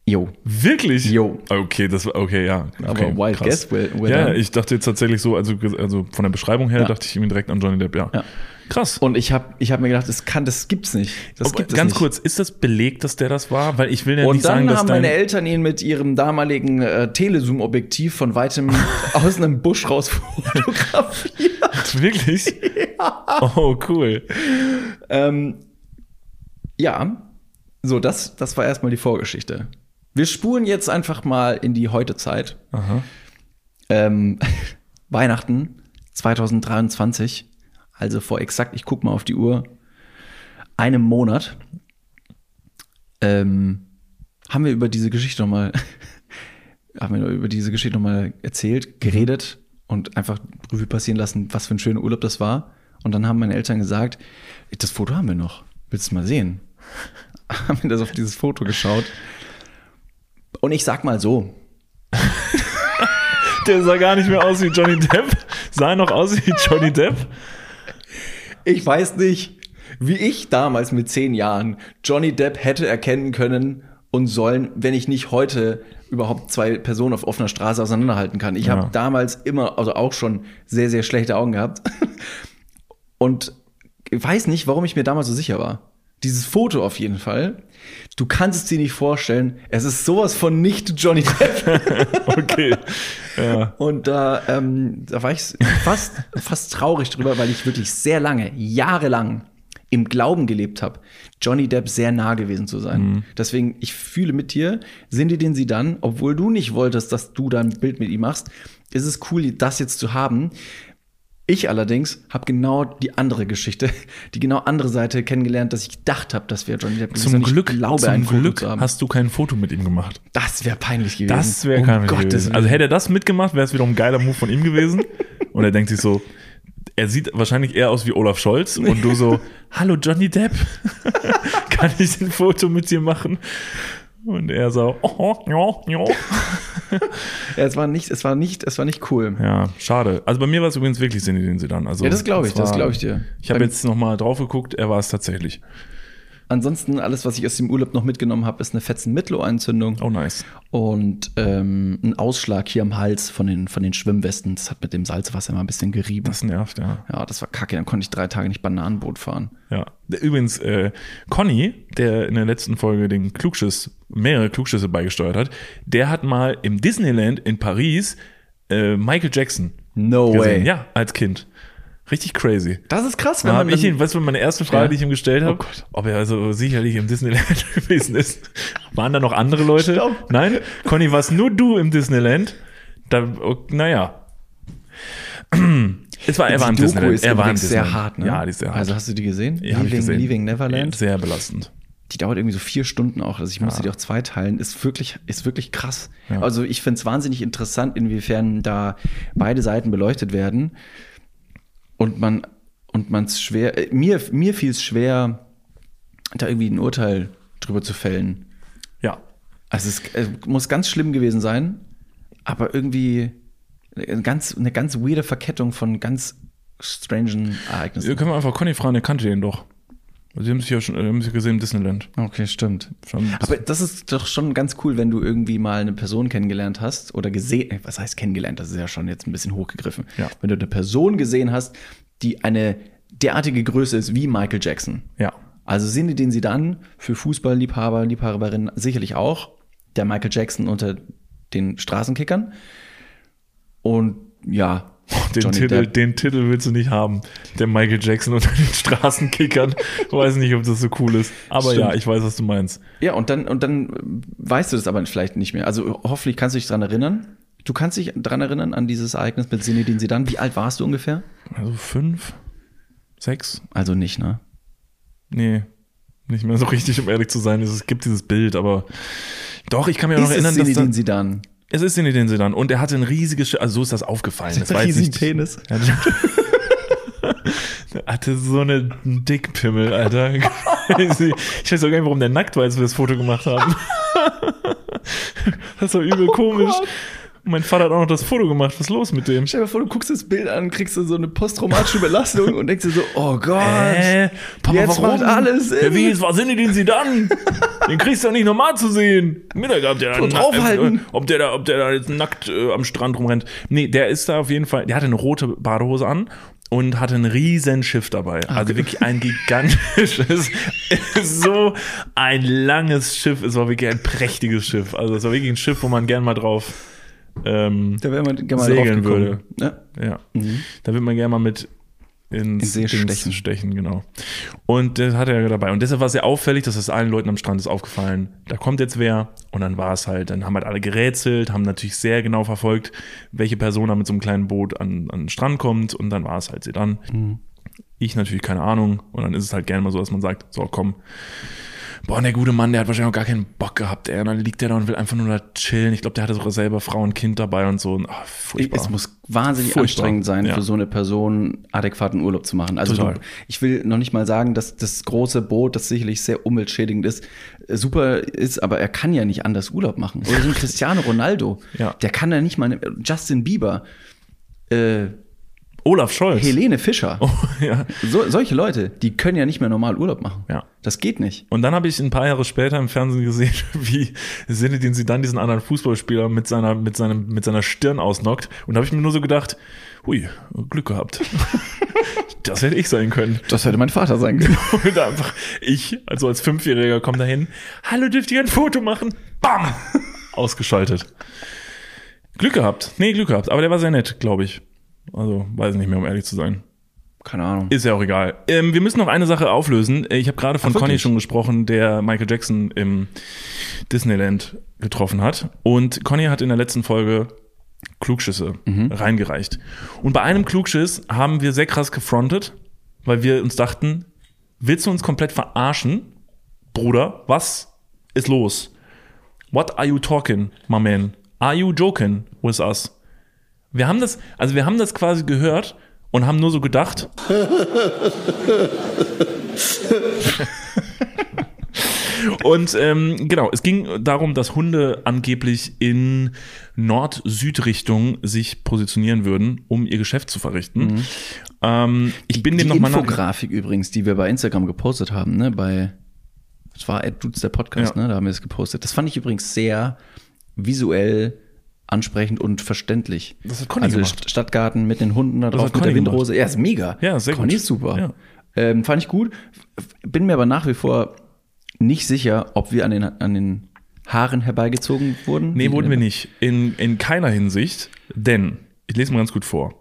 Jo. Wirklich? Jo. Okay, das war, okay, ja. Aber Okay, Wild krass. Guess, well, well Ja, ich dachte jetzt tatsächlich so, also, also von der Beschreibung her Ja. dachte ich irgendwie direkt an Johnny Depp, ja. Ja. Krass. Und ich habe ich hab mir gedacht, das kann, das gibt's nicht. Das Aber ganz nicht. kurz, ist das belegt, dass der das war? Weil ich will ja Und nicht dann sagen, dass haben dein, meine Eltern ihn mit ihrem damaligen äh, Telezoom-Objektiv von weitem (laughs) aus einem Busch raus fotografiert. (laughs) Wirklich? Oh, cool. ähm, ja, so, das, das war erstmal die Vorgeschichte. Wir spulen jetzt einfach mal in die Heute-Zeit. Aha. Ähm, (laughs) Weihnachten 2023, also vor exakt, ich guck mal auf die Uhr, einem Monat, ähm, haben wir über diese Geschichte nochmal, (laughs) haben wir über diese Geschichte nochmal erzählt, geredet und einfach Revue passieren lassen, was für ein schöner Urlaub das war. Und dann haben meine Eltern gesagt, das Foto haben wir noch. Willst du mal sehen? (laughs) haben wir das auf dieses Foto geschaut. Und ich sag mal so, (laughs) Der sah gar nicht mehr aus wie Johnny Depp. Sah noch aus wie Johnny Depp. Ich weiß nicht, wie ich damals mit zehn Jahren Johnny Depp hätte erkennen können und sollen, wenn ich nicht heute überhaupt zwei Personen auf offener Straße auseinanderhalten kann. Ich Ja. habe damals immer, also auch schon sehr, sehr schlechte Augen gehabt. Und ich weiß nicht, warum ich mir damals so sicher war. Dieses Foto auf jeden Fall. Du kannst es dir nicht vorstellen. Es ist sowas von nicht Johnny Depp. (laughs) Okay. Ja. Und da, ähm, da war ich fast, fast traurig drüber, weil ich wirklich sehr lange, jahrelang im Glauben gelebt habe, Johnny Depp sehr nah gewesen zu sein. Deswegen, ich fühle mit dir, sind die den sie dann, obwohl du nicht wolltest, dass du da ein Bild mit ihm machst, ist es cool, das jetzt zu haben. Ich allerdings habe genau die andere Geschichte, (laughs) die genau andere Seite kennengelernt, dass ich gedacht habe, das wäre Johnny Depp. Zum ich Glück, glaube, zum Glück hast du kein Foto mit ihm gemacht. Das wäre peinlich gewesen. Das wäre Um kein Gottes gewesen. Also hätte er das mitgemacht, wäre es wiederum ein geiler Move von ihm gewesen. (laughs) Und er denkt sich so, er sieht wahrscheinlich eher aus wie Olaf Scholz und du so, (laughs) hallo Johnny Depp, kann ich ein Foto mit dir machen? Und er so, oh, ja, ja. Ja, es war nicht, es war nicht, es war nicht cool. Ja, schade. Also bei mir war es übrigens wirklich Sinne, sie dann. Also Ja, das glaube ich, war- das glaube ich dir. Ich habe jetzt noch mal drauf geguckt, er war es tatsächlich. Ansonsten, alles, was ich aus dem Urlaub noch mitgenommen habe, ist eine fetzen Mittelohrentzündung Oh, nice. und ähm, ein Ausschlag hier am Hals von den, von den Schwimmwesten. Das hat mit dem Salzwasser mal ein bisschen gerieben. Das nervt, ja. ja, das war kacke. Dann konnte ich drei Tage nicht Bananenboot fahren. Ja. Übrigens, äh, Conny, der in der letzten Folge den Klugschiss, mehrere Klugschüsse beigesteuert hat, der hat mal im Disneyland in Paris äh, Michael Jackson No gesehen. way. Ja, als Kind. Richtig crazy. Das ist krass, Da habe ich ihn, weißt du, meine erste Frage, Ja. die ich ihm gestellt habe, Oh Gott. ob er also sicherlich im Disneyland (laughs) gewesen ist. Waren da noch andere Leute? Stopp. Nein? Conny, warst nur du im Disneyland? Da, oh, naja. (clears throat) Es war, er war im Doku Disneyland. ist er war im übrigens sehr Disneyland. hart, ne? Ja, die ist sehr hart. Also hast du die gesehen? Ja, Leaving, gesehen. Leaving Neverland? Sehr belastend. Die dauert irgendwie so vier Stunden auch. Also ich musste die auch zweiteilen. Ist wirklich, ist wirklich krass. Ja. Also ich finde es wahnsinnig interessant, inwiefern da beide Seiten beleuchtet werden. Und man, und man es schwer, äh, mir, mir fiel es schwer, da irgendwie ein Urteil drüber zu fällen. Ja. Also es äh, muss ganz schlimm gewesen sein, aber irgendwie eine ganz, eine ganz weirde Verkettung von ganz strangen Ereignissen. Wir können wir einfach Conny fragen, der kannte den doch. Sie haben sich ja schon äh, haben sich gesehen im Disneyland. Okay, stimmt. Aber das ist doch schon ganz cool, wenn du irgendwie mal eine Person kennengelernt hast oder gesehen, äh, was heißt kennengelernt, das ist ja schon jetzt ein bisschen hochgegriffen. Ja. Wenn du eine Person gesehen hast, die eine derartige Größe ist wie Michael Jackson. Ja. Also Sinne, den sie dann für Fußballliebhaber, Liebhaberinnen sicherlich auch, der Michael Jackson unter den Straßenkickern. Und ja, (laughs) Den Johnny Titel, Depp. den Titel willst du nicht haben. Der Michael Jackson (laughs) unter den Straßenkickern. Weiß nicht, ob das so cool ist. Aber Stimmt. ja, ich weiß, was du meinst. Ja, und dann, und dann weißt du das aber vielleicht nicht mehr. Also hoffentlich kannst du dich dran erinnern. Du kannst dich dran erinnern an dieses Ereignis mit Zinedine Zidane. Wie alt warst du ungefähr? Also fünf, sechs? Also nicht, ne? Nee, nicht mehr so richtig, um ehrlich zu sein. Es gibt dieses Bild, aber doch, ich kann mich auch noch erinnern, dass Zinedine da, Zidane? Es ist Zinedine Zidane und er hatte ein riesiges, also so ist das aufgefallen. Das war riesigen nicht, Penis. Er hatte (laughs) so eine einen Dickpimmel, Alter. (laughs) Ich weiß auch gar nicht, warum der nackt war, als wir das Foto gemacht haben. (laughs) Das war übel komisch. Und mein Vater hat auch noch das Foto gemacht. Was ist los mit dem? Stell dir mal vor, du guckst das Bild an, kriegst du so eine posttraumatische Belastung und denkst dir so, oh Gott. Hä? Papa, Jetzt macht alles Sinn. Ja, wie, es war Sinne, den sie dann? Den kriegst du doch nicht normal zu sehen. Mittag habt ihr da draufhalten. Ob der da, ob der da jetzt nackt äh, am Strand rumrennt. Nee, der ist da auf jeden Fall, der hatte eine rote Badehose an und hatte ein riesen Schiff dabei. Also wirklich ein gigantisches, (laughs) so ein langes Schiff. Es war wirklich ein prächtiges Schiff. Also es war wirklich ein Schiff, wo man gern mal drauf ähm, Da man gerne mal Segeln würde. Ja. ja. Da wird man gerne mal mit ins In stechen. stechen, genau. Und das hatte er dabei. Und deshalb war es sehr auffällig, dass es allen Leuten am Strand ist aufgefallen. Da kommt jetzt wer. Und dann war es halt, dann haben halt alle gerätselt, haben natürlich sehr genau verfolgt, welche Person da mit so einem kleinen Boot an, an den Strand kommt. Und dann war es halt sie dann. Mhm. Ich natürlich keine Ahnung. Und dann ist es halt gerne mal so, dass man sagt, so komm, boah, der gute Mann, der hat wahrscheinlich auch gar keinen Bock gehabt, ey. Und dann liegt der da und will einfach nur da chillen. Ich glaube, der hatte sogar selber Frau und Kind dabei und so. Und, ach, furchtbar. Es muss wahnsinnig Furchtbar. anstrengend sein, Ja. für so eine Person adäquaten Urlaub zu machen. Also du, ich will noch nicht mal sagen, dass das große Boot, das sicherlich sehr umweltschädigend ist, super ist, aber er kann ja nicht anders Urlaub machen. Oder so ein (laughs) Cristiano Ronaldo, Ja. der kann ja nicht mal, Justin Bieber, äh, Olaf Scholz. Helene Fischer, (laughs) Oh, ja. so, solche Leute, die können ja nicht mehr normal Urlaub machen. Ja. Das geht nicht. Und dann habe ich ein paar Jahre später im Fernsehen gesehen, (laughs) wie Zinedine Zidane diesen anderen Fußballspieler mit seiner, mit seinem, mit seiner Stirn ausnockt. Und da habe ich mir nur so gedacht, hui, Glück gehabt. (laughs) das hätte ich sein können. Das hätte mein Vater sein können. Und einfach ich, also als Fünfjähriger, komme dahin. Hallo, dürft ihr ein Foto machen? Bam! Ausgeschaltet. Glück gehabt. Nee, Glück gehabt. Aber der war sehr nett, glaube ich. Also, weiß nicht mehr, um ehrlich zu sein. Keine Ahnung. Ist ja auch egal. Ähm, wir müssen noch eine Sache auflösen. Ich habe gerade von Ach, Conny schon gesprochen, der Michael Jackson im Disneyland getroffen hat. Und Conny hat in der letzten Folge Klugschüsse Mhm. reingereicht. Und bei einem Klugschiss haben wir sehr krass gefrontet, weil wir uns dachten, willst du uns komplett verarschen? Bruder, was ist los? What are you talking, my man? Are you joking with us? Wir haben das, also wir haben das quasi gehört und haben nur so gedacht. und ähm, genau, es ging darum, dass Hunde angeblich in Nord-Süd-Richtung sich positionieren würden, um ihr Geschäft zu verrichten. Ähm, ich bin dem die nochmal nach. Infografik übrigens, die wir bei Instagram gepostet haben, ne, bei das war Ed Dudes der Podcast, Ja. ne, da haben wir es gepostet. Das fand ich übrigens sehr visuell ansprechend und verständlich. Das hat Conny also gemacht. St- Stadtgarten mit den Hunden da drauf, mit der Conny gemacht. Windrose. Ja, ist mega. Ja, sehr Conny gut. ist super. Ja. Ähm, fand ich gut. Bin mir aber nach wie vor nicht sicher, ob wir an den, an den Haaren herbeigezogen wurden. Nee, wurden wir nicht. In, in keiner Hinsicht. Denn, ich lese mal ganz gut vor.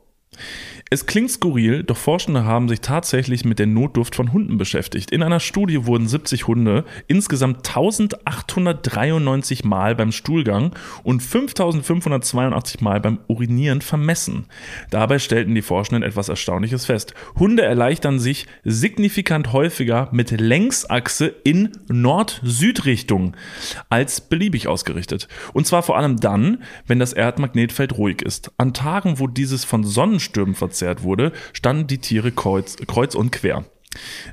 Es klingt skurril, doch Forschende haben sich tatsächlich mit der Notduft von Hunden beschäftigt. In einer Studie wurden 70 Hunde insgesamt 1893 Mal beim Stuhlgang und 5582 Mal beim Urinieren vermessen. Dabei stellten die Forschenden etwas Erstaunliches fest. Hunde erleichtern sich signifikant häufiger mit Längsachse in Nord-Süd-Richtung als beliebig ausgerichtet. Und zwar vor allem dann, wenn das Erdmagnetfeld ruhig ist. An Tagen, wo dieses von Sonnenstürmen verzerrt wurde, standen die Tiere kreuz, kreuz und quer.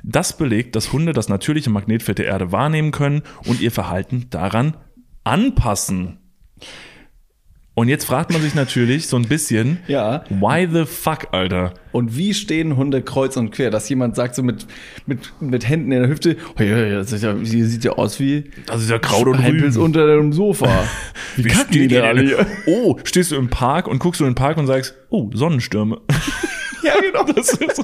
Das belegt, dass Hunde das natürliche Magnetfeld der Erde wahrnehmen können und ihr Verhalten daran anpassen. Und jetzt fragt man sich natürlich so ein bisschen, Ja. why the fuck, Alter? Und wie stehen Hunde kreuz und quer? Dass jemand sagt so mit, mit, mit Händen in der Hüfte, oh ja, ja, das ja, sie sieht ja aus wie Das ist ja Kraut und Hempels unter dem Sofa. (laughs) Wie, Wie kacken die denn alle hier? Oh, stehst du im Park und guckst du in den Park und sagst, oh, Sonnenstürme. (laughs) Ja, genau. (laughs) Das ist,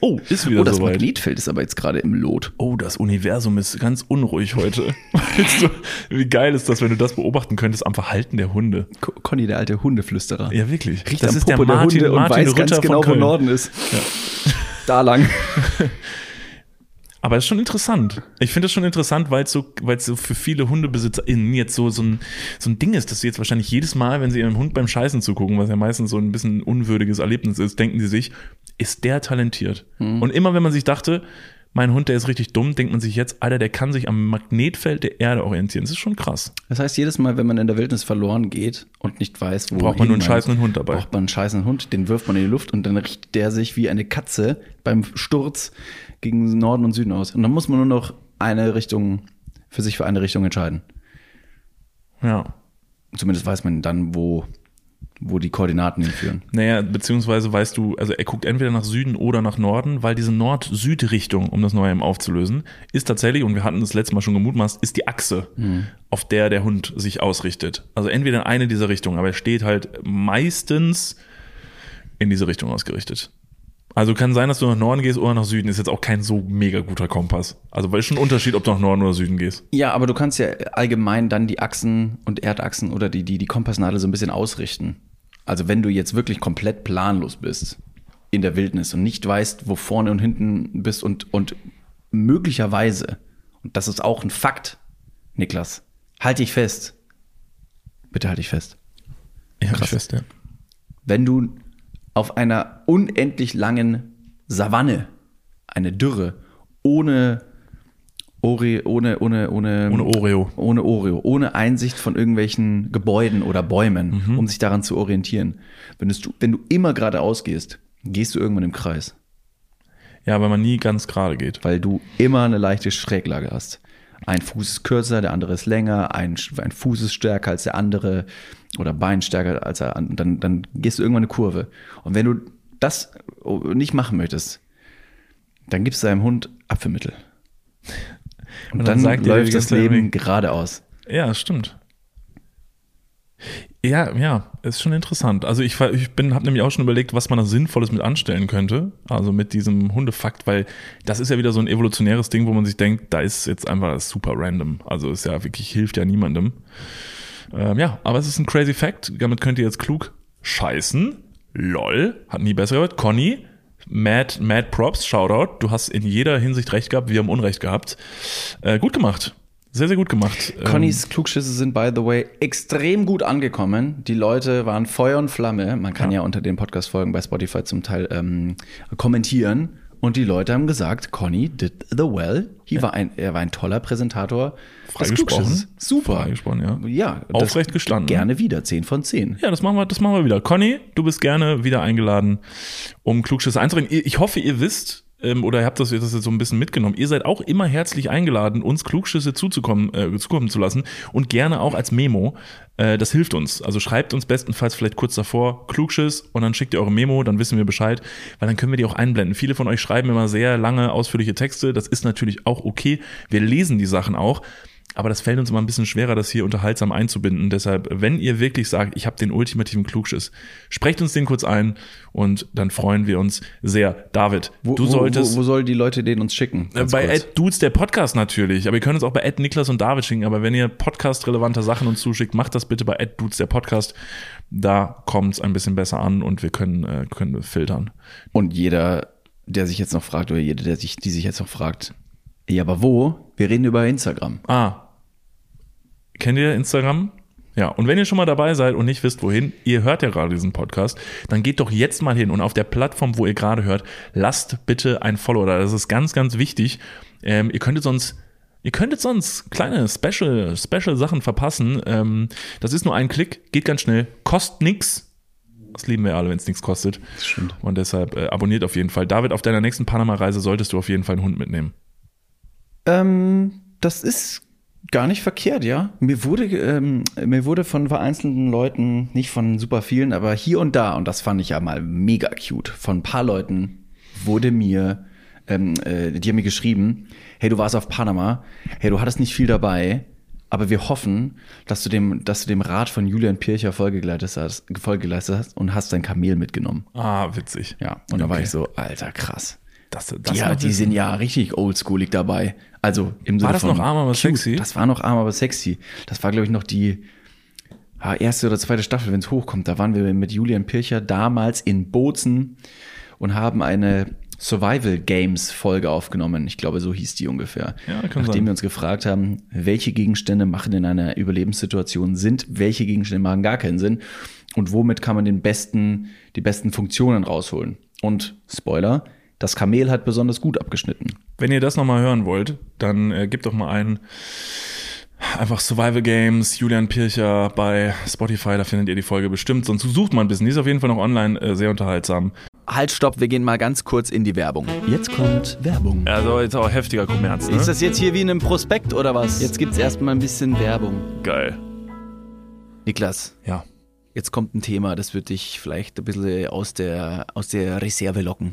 oh, ist wieder Oh, das soweit. Magnetfeld ist aber jetzt gerade im Lot. Oh, das Universum ist ganz unruhig heute. Weißt du, wie geil ist das, wenn du das beobachten könntest am Verhalten der Hunde? Co- Conny, der alte Hundeflüsterer. Ja, wirklich. Riecht das ist der Popo der Martin, Hunde und Martin weiß Rütter ganz genau, von wo. Norden ist. (laughs) Da lang. Aber es ist schon interessant. Ich finde es schon interessant, weil es so, weil es so für viele HundebesitzerInnen jetzt so, so, ein, so ein Ding ist, dass sie jetzt wahrscheinlich jedes Mal, wenn sie ihrem Hund beim Scheißen zugucken, was ja meistens so ein bisschen ein unwürdiges Erlebnis ist, denken sie sich, ist der talentiert? Mhm. Und immer wenn man sich dachte, mein Hund, der ist richtig dumm, denkt man sich jetzt, Alter, der kann sich am Magnetfeld der Erde orientieren. Das ist schon krass. Das heißt, jedes Mal, wenn man in der Wildnis verloren geht und nicht weiß, wo Braucht man nur einen scheißenden Hund dabei. Braucht man einen scheißenden Hund, den wirft man in die Luft und dann richtet der sich wie eine Katze beim Sturz gegen Norden und Süden aus. Und dann muss man nur noch eine Richtung, für sich für eine Richtung entscheiden. Ja. Zumindest weiß man dann, wo, wo die Koordinaten hinführen. Naja, beziehungsweise weißt du, also er guckt entweder nach Süden oder nach Norden, weil diese Nord-Süd-Richtung, um das Neue eben aufzulösen, ist tatsächlich, und wir hatten das letzte Mal schon gemutmaßt, ist die Achse, auf der der Hund sich ausrichtet. Also entweder in eine dieser Richtungen, aber er steht halt meistens in diese Richtung ausgerichtet. Also kann sein, dass du nach Norden gehst oder nach Süden, ist jetzt auch kein so mega guter Kompass. Also weil es schon ein Unterschied, ob du nach Norden oder Süden gehst. Ja, aber du kannst ja allgemein dann die Achsen und Erdachsen oder die, die, die Kompassnadel so ein bisschen ausrichten. Also wenn du jetzt wirklich komplett planlos bist in der Wildnis und nicht weißt, wo vorne und hinten bist und, und möglicherweise, und das ist auch ein Fakt, Niklas, halt dich fest. Bitte halt dich fest. Ich Krass. fest, ja. wenn du auf einer unendlich langen Savanne, eine Dürre, ohne Ore, ohne, ohne, ohne, Ohne Oreo. ohne Oreo, ohne Einsicht von irgendwelchen Gebäuden oder Bäumen, Mhm. um sich daran zu orientieren. Wenn, du, wenn du immer geradeaus gehst, gehst du irgendwann im Kreis, Ja, weil man nie ganz gerade geht. weil du immer eine leichte Schräglage hast. Ein Fuß ist kürzer, der andere ist länger, ein, ein Fuß ist stärker als der andere oder Bein stärker als der andere. Dann, dann gehst du irgendwann eine Kurve. Und wenn du das nicht machen möchtest, dann gibst du deinem Hund Apfelmittel. Und, dann dann, sagt dir läuft das Leben geradeaus. Ja, das stimmt. Ja, ja, ist schon interessant. Also ich, ich bin, habe nämlich auch schon überlegt, was man da Sinnvolles mit anstellen könnte. Also mit diesem Hundefakt, weil das ist ja wieder so ein evolutionäres Ding, wo man sich denkt, da ist jetzt einfach super random. Also ist ja wirklich hilft ja niemandem. Ähm, ja, aber es ist ein crazy Fact. Damit könnt ihr jetzt klug scheißen. Lol, hat nie besser gehört. Conny, Mad, Mad Props, Shoutout. Du hast in jeder Hinsicht recht gehabt, wir haben Unrecht gehabt. Äh, gut gemacht. Sehr, sehr gut gemacht. Ähm, Connys Klugschüsse sind, by the way, extrem gut angekommen. Die Leute waren Feuer und Flamme. Man kann ja, unter den Podcast-Folgen bei Spotify zum Teil ähm, kommentieren. Und die Leute haben gesagt, Conny did the well. He war ein, er war ein toller Präsentator. Freigesprochen. Super. Freigesprochen, ja. Ja. Aufrecht gestanden. Gerne wieder. 10 von 10. Ja, das machen wir, das machen wir wieder. Conny, du bist gerne wieder eingeladen, um Klugschüsse einzureden. Ihr- Ich hoffe, ihr wisst, ähm, oder habt das, das jetzt so ein bisschen mitgenommen. Ihr seid auch immer herzlich eingeladen, uns Klugschüsse zuzukommen, äh, zukommen zu lassen und gerne auch als Memo. Äh, das hilft uns. Also schreibt uns bestenfalls vielleicht kurz davor Klugschiss und dann schickt ihr eure Memo, dann wissen wir Bescheid, weil dann können wir die auch einblenden. Viele von euch schreiben immer sehr lange, ausführliche Texte. Das ist natürlich auch okay. Wir lesen die Sachen auch. Aber das fällt uns immer ein bisschen schwerer, das hier unterhaltsam einzubinden. Deshalb, wenn ihr wirklich sagt, ich habe den ultimativen Klugschiss, sprecht uns den kurz ein und dann freuen wir uns sehr. David, Wo, du solltest Wo, wo soll die Leute den uns schicken? äh, Ganz bei kurz. Dudes der Podcast natürlich, aber ihr könnt uns auch bei Ed Niklas und David schicken. Aber wenn ihr Podcast-relevante Sachen uns zuschickt, macht das bitte bei Ed Dudes der Podcast. Da kommt es ein bisschen besser an und wir können, äh, können filtern. Und jeder, der sich jetzt noch fragt, oder jede, der sich, die sich jetzt noch fragt, ja, aber wo? Wir reden über Instagram. Ah. Kennt ihr Instagram? Ja, und wenn ihr schon mal dabei seid und nicht wisst, wohin, ihr hört ja gerade diesen Podcast, dann geht doch jetzt mal hin und auf der Plattform, wo ihr gerade hört, lasst bitte ein Follow da. Das ist ganz, ganz wichtig. Ähm, ihr könntet sonst, ihr könntet sonst kleine Special, Special Sachen verpassen. Ähm, das ist nur ein Klick, geht ganz schnell, kostet nix. Das lieben wir alle, wenn es nichts kostet. Das stimmt. Und deshalb äh, abonniert auf jeden Fall. David, auf deiner nächsten Panama-Reise solltest du auf jeden Fall einen Hund mitnehmen. Ähm, das ist gar nicht verkehrt, ja. Mir wurde, ähm, mir wurde von vereinzelten Leuten, nicht von super vielen, aber hier und da, und das fand ich ja mal mega cute, von ein paar Leuten wurde mir, ähm, äh, die haben mir geschrieben, hey, du warst auf Panama, hey, du hattest nicht viel dabei, aber wir hoffen, dass du dem, dass du dem Rat von Julian Pircher Folge geleistet hast, Folge geleistet hast und hast dein Kamel mitgenommen. Ah, witzig. Ja, und da war Okay. ich so, alter, krass. Das, das ja, die sind ja richtig oldschoolig dabei. Also im Sinne War das von noch arm, aber sexy? Das war noch arm, aber sexy. Das war, glaube ich, noch die ah, erste oder zweite Staffel, wenn es hochkommt. Da waren wir mit Julian Pircher damals in Bozen und haben eine Survival Games Folge aufgenommen. Ich glaube, so hieß die ungefähr. Ja, Nachdem sein. wir uns gefragt haben, welche Gegenstände machen in einer Überlebenssituation Sinn, welche Gegenstände machen gar keinen Sinn und womit kann man den besten, die besten Funktionen rausholen. Und Spoiler, das Kamel hat besonders gut abgeschnitten. Wenn ihr das nochmal hören wollt, dann äh, gebt doch mal ein einfach Survival Games, Julian Pircher bei Spotify, da findet ihr die Folge bestimmt. Sonst sucht mal ein bisschen. Die ist auf jeden Fall noch online, äh, sehr unterhaltsam. Halt, stopp, wir gehen mal ganz kurz in die Werbung. Jetzt kommt Werbung. Also jetzt auch heftiger Kommerz, ne? Ist das jetzt hier wie in einem Prospekt oder was? Jetzt gibt's erstmal ein bisschen Werbung. geil? Niklas, Ja. Jetzt kommt ein Thema, das wird dich vielleicht ein bisschen aus der, aus der Reserve locken.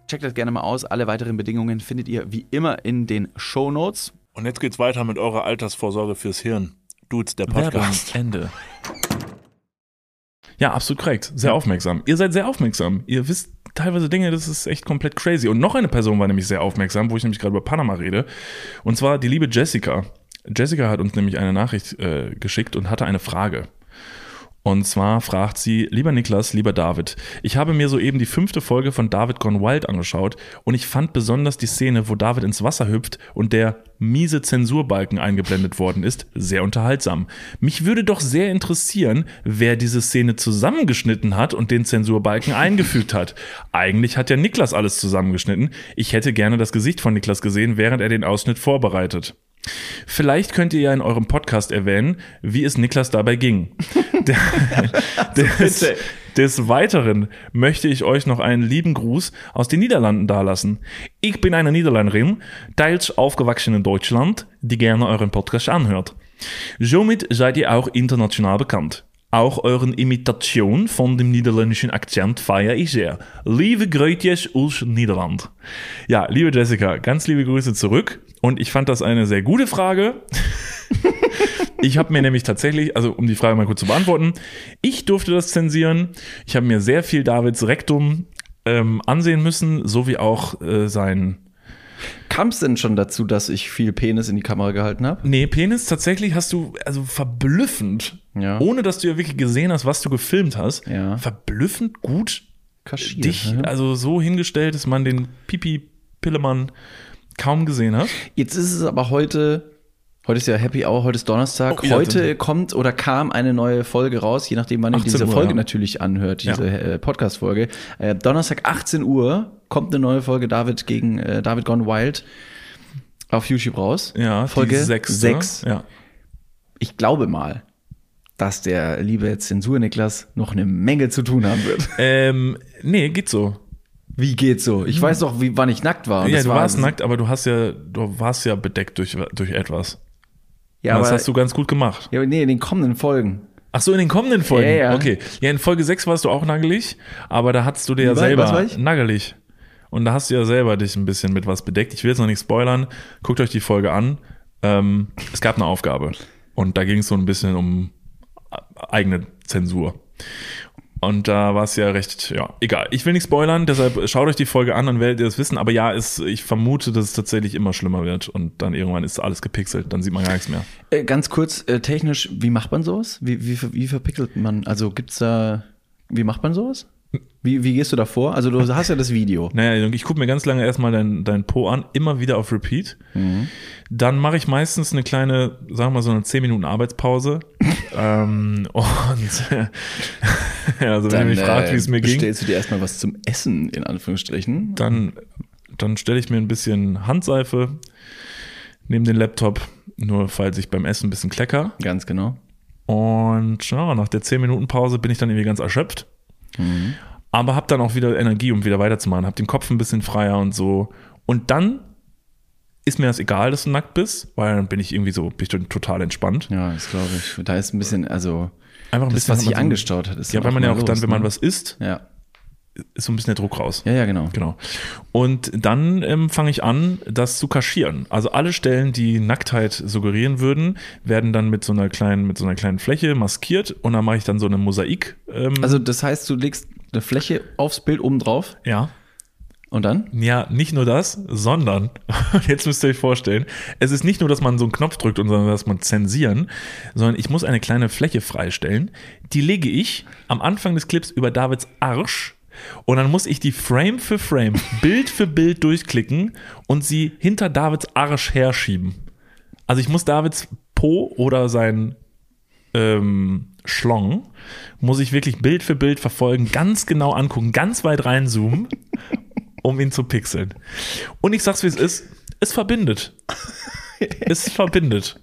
Checkt das gerne mal aus. Alle weiteren Bedingungen findet ihr wie immer in den Show Notes. Und jetzt geht's weiter mit eurer Altersvorsorge fürs Hirn. Dudes, der Werbung, Podcast. Ende. Ja, absolut korrekt. Sehr aufmerksam. Ihr seid sehr aufmerksam. Ihr wisst teilweise Dinge, das ist echt komplett crazy. Und noch eine Person war nämlich sehr aufmerksam, wo ich nämlich gerade über Panama rede. Und zwar die liebe Jessica. Jessica hat uns nämlich eine Nachricht äh, geschickt und hatte eine Frage. Und zwar fragt sie, lieber Niklas, lieber David, ich habe mir soeben die fünfte Folge von David Gone Wild angeschaut und ich fand besonders die Szene, wo David ins Wasser hüpft und der miese Zensurbalken eingeblendet worden ist, sehr unterhaltsam. Mich würde doch sehr interessieren, wer diese Szene zusammengeschnitten hat und den Zensurbalken eingefügt hat. Eigentlich hat ja Niklas alles zusammengeschnitten. Ich hätte gerne das Gesicht von Niklas gesehen, während er den Ausschnitt vorbereitet. Vielleicht könnt ihr ja in eurem Podcast erwähnen, wie es Niklas dabei ging. (laughs) Des, des Weiteren möchte ich euch noch einen lieben Gruß aus den Niederlanden dalassen. Ich bin eine Niederländerin, teils aufgewachsen in Deutschland, die gerne euren Podcast anhört. Somit seid ihr auch international bekannt. Auch euren Imitation von dem niederländischen Akzent feiere ich sehr. Liebe Grüße aus Niederland. Ja, liebe Jessica, ganz liebe Grüße zurück. Und ich fand das eine sehr gute Frage. Ich habe mir nämlich tatsächlich, also um die Frage mal kurz zu beantworten, ich durfte das zensieren. Ich habe mir sehr viel Davids Rektum ähm, ansehen müssen, so wie auch äh, sein. Kam es denn schon dazu, dass ich viel Penis in die Kamera gehalten habe? Nee, Penis tatsächlich hast du, also verblüffend, Ja. ohne dass du ja wirklich gesehen hast, was du gefilmt hast, Ja. verblüffend gut Kaschiert. dich, ne? also so hingestellt, dass man den Pipi-Pillemann kaum gesehen hat. Jetzt ist es aber heute, heute ist ja Happy Hour, heute ist Donnerstag. Oh, ja, heute dann- kommt oder kam eine neue Folge raus, je nachdem, wann ihr 18 diese Uhr, Folge ja. natürlich anhört, diese Ja. äh, Podcast-Folge. Äh, Donnerstag 18 Uhr kommt eine neue Folge David gegen äh, David Gone Wild. auf YouTube raus. Ja, Folge sechste. 6. Ja. Ich glaube mal, dass der liebe Zensur-Niklas noch eine Menge zu tun haben wird. Ähm, nee, geht so. Wie geht's so? Ich weiß doch, wie, wann ich nackt war. Ja, das du war, warst nackt, aber du hast ja, du warst ja bedeckt durch, durch etwas. Ja, das aber, hast du ganz gut gemacht. ja, aber nee, in den kommenden Folgen. Ach so, in den kommenden Folgen. Ja, ja. Okay. Ja, in Folge 6 warst du auch nagelig, aber da hattest du dir ja selber nagelig. Und da hast du ja selber dich ein bisschen mit was bedeckt. Ich will jetzt noch nicht spoilern. Guckt euch die Folge an. Ähm, es gab eine Aufgabe. Und da ging es so ein bisschen um eigene Zensur. Und da war es ja recht, ja, egal. Ich will nicht spoilern, deshalb schaut euch die Folge an, dann werdet ihr das wissen. Aber ja, es, ich vermute, dass es tatsächlich immer schlimmer wird und dann irgendwann ist alles gepixelt, dann sieht man gar nichts mehr. Äh, ganz kurz, äh, technisch, wie macht man sowas? Wie, wie, wie verpickelt man? Also gibt's da, wie macht man sowas? Wie, wie gehst du da vor? Also du (laughs) hast ja das Video. Naja, ich gucke mir ganz lange erstmal dein, dein Po an, immer wieder auf Repeat. Dann mache ich meistens eine kleine, sagen wir mal so eine 10 Minuten Arbeitspause. Ähm, und (laughs) also wenn ihr mich fragt, wie es mir ging, bestellst du dir erstmal was zum Essen, in Anführungsstrichen. dann, dann stelle ich mir ein bisschen Handseife neben den Laptop, nur falls ich beim Essen ein bisschen klecker. Ganz genau. Und ja, nach der 10 Minuten Pause bin ich dann irgendwie ganz erschöpft. Aber hab dann auch wieder Energie, um wieder weiterzumachen. Hab den Kopf ein bisschen freier und so. Und dann ist mir das egal, dass du nackt bist, weil dann bin ich irgendwie so, bin dann total entspannt. Ja, das glaube ich. Da ist ein bisschen, also Einfach ein das, bisschen was sich so- angestaut hat, ist Ja, dann weil man ja auch dann, los, wenn man ne? was isst, Ja. ist so ein bisschen der Druck raus. ja, ja, genau. Genau. Und dann ähm, fange ich an, das zu kaschieren. Also alle Stellen, die Nacktheit suggerieren würden, werden dann mit so einer kleinen, mit so einer kleinen Fläche maskiert und dann mache ich dann so eine Mosaik. Ähm, Also das heißt, du legst eine Fläche aufs Bild oben drauf ja. Und dann? Ja, nicht nur das, sondern, (laughs) jetzt müsst ihr euch vorstellen, es ist nicht nur, dass man so einen Knopf drückt und sondern dass man zensieren, sondern ich muss eine kleine Fläche freistellen. Die lege ich am Anfang des Clips über Davids Arsch und dann muss ich die Frame für Frame, (laughs) Bild für Bild durchklicken und sie hinter Davids Arsch herschieben. Also ich muss Davids Po oder sein ähm, Schlong muss ich wirklich Bild für Bild verfolgen, ganz genau angucken, ganz weit reinzoomen, (laughs) um ihn zu pixeln. Und ich sag's wie es ist, es verbindet. Es verbindet.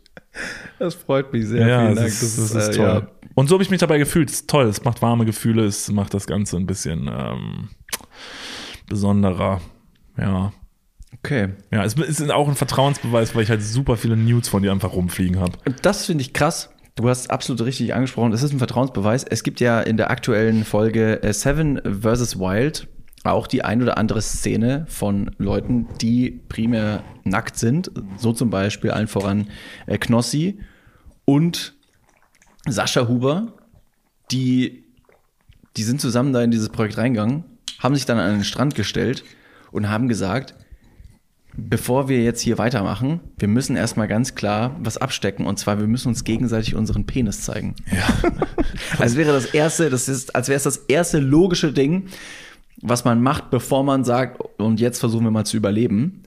Das freut mich sehr. Ja, Vielen das Dank. ist, das ist äh, toll. ja. Und so habe ich mich dabei gefühlt. Es ist toll, es macht warme Gefühle, es macht das Ganze ein bisschen ähm, besonderer. Ja. Okay. Ja, es ist auch ein Vertrauensbeweis, weil ich halt super viele Nudes von dir einfach rumfliegen habe. Das finde ich krass. Du hast absolut richtig angesprochen. Es ist ein Vertrauensbeweis. Es gibt ja in der aktuellen Folge äh, Seven vs. Wild auch die ein oder andere Szene von Leuten, die primär nackt sind. So zum Beispiel allen voran äh, Knossi und Sascha Huber, die, die sind zusammen da in dieses Projekt reingegangen, haben sich dann an den Strand gestellt und haben gesagt, bevor wir jetzt hier weitermachen, wir müssen erstmal ganz klar was abstecken und zwar wir müssen uns gegenseitig unseren Penis zeigen. Ja. (laughs) als wäre das erste, das ist, als wäre es das erste logische Ding, was man macht, bevor man sagt, und jetzt versuchen wir mal zu überleben.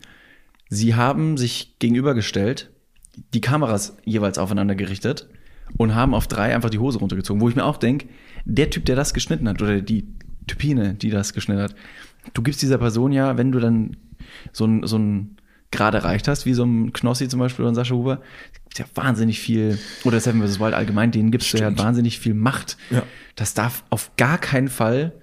Sie haben sich gegenübergestellt, die Kameras jeweils aufeinander gerichtet und haben auf drei einfach die Hose runtergezogen, wo ich mir auch denke, der Typ, der das geschnitten hat, oder die Typine, die das geschnitten hat, du gibst dieser Person ja, wenn du dann so ein, so ein Grad erreicht hast, wie so ein Knossi zum Beispiel oder ein Sascha Huber, gibt ja wahnsinnig viel, oder Seven vs. Wild allgemein, denen gibst du ja wahnsinnig viel Macht. Ja. Das darf auf gar keinen Fall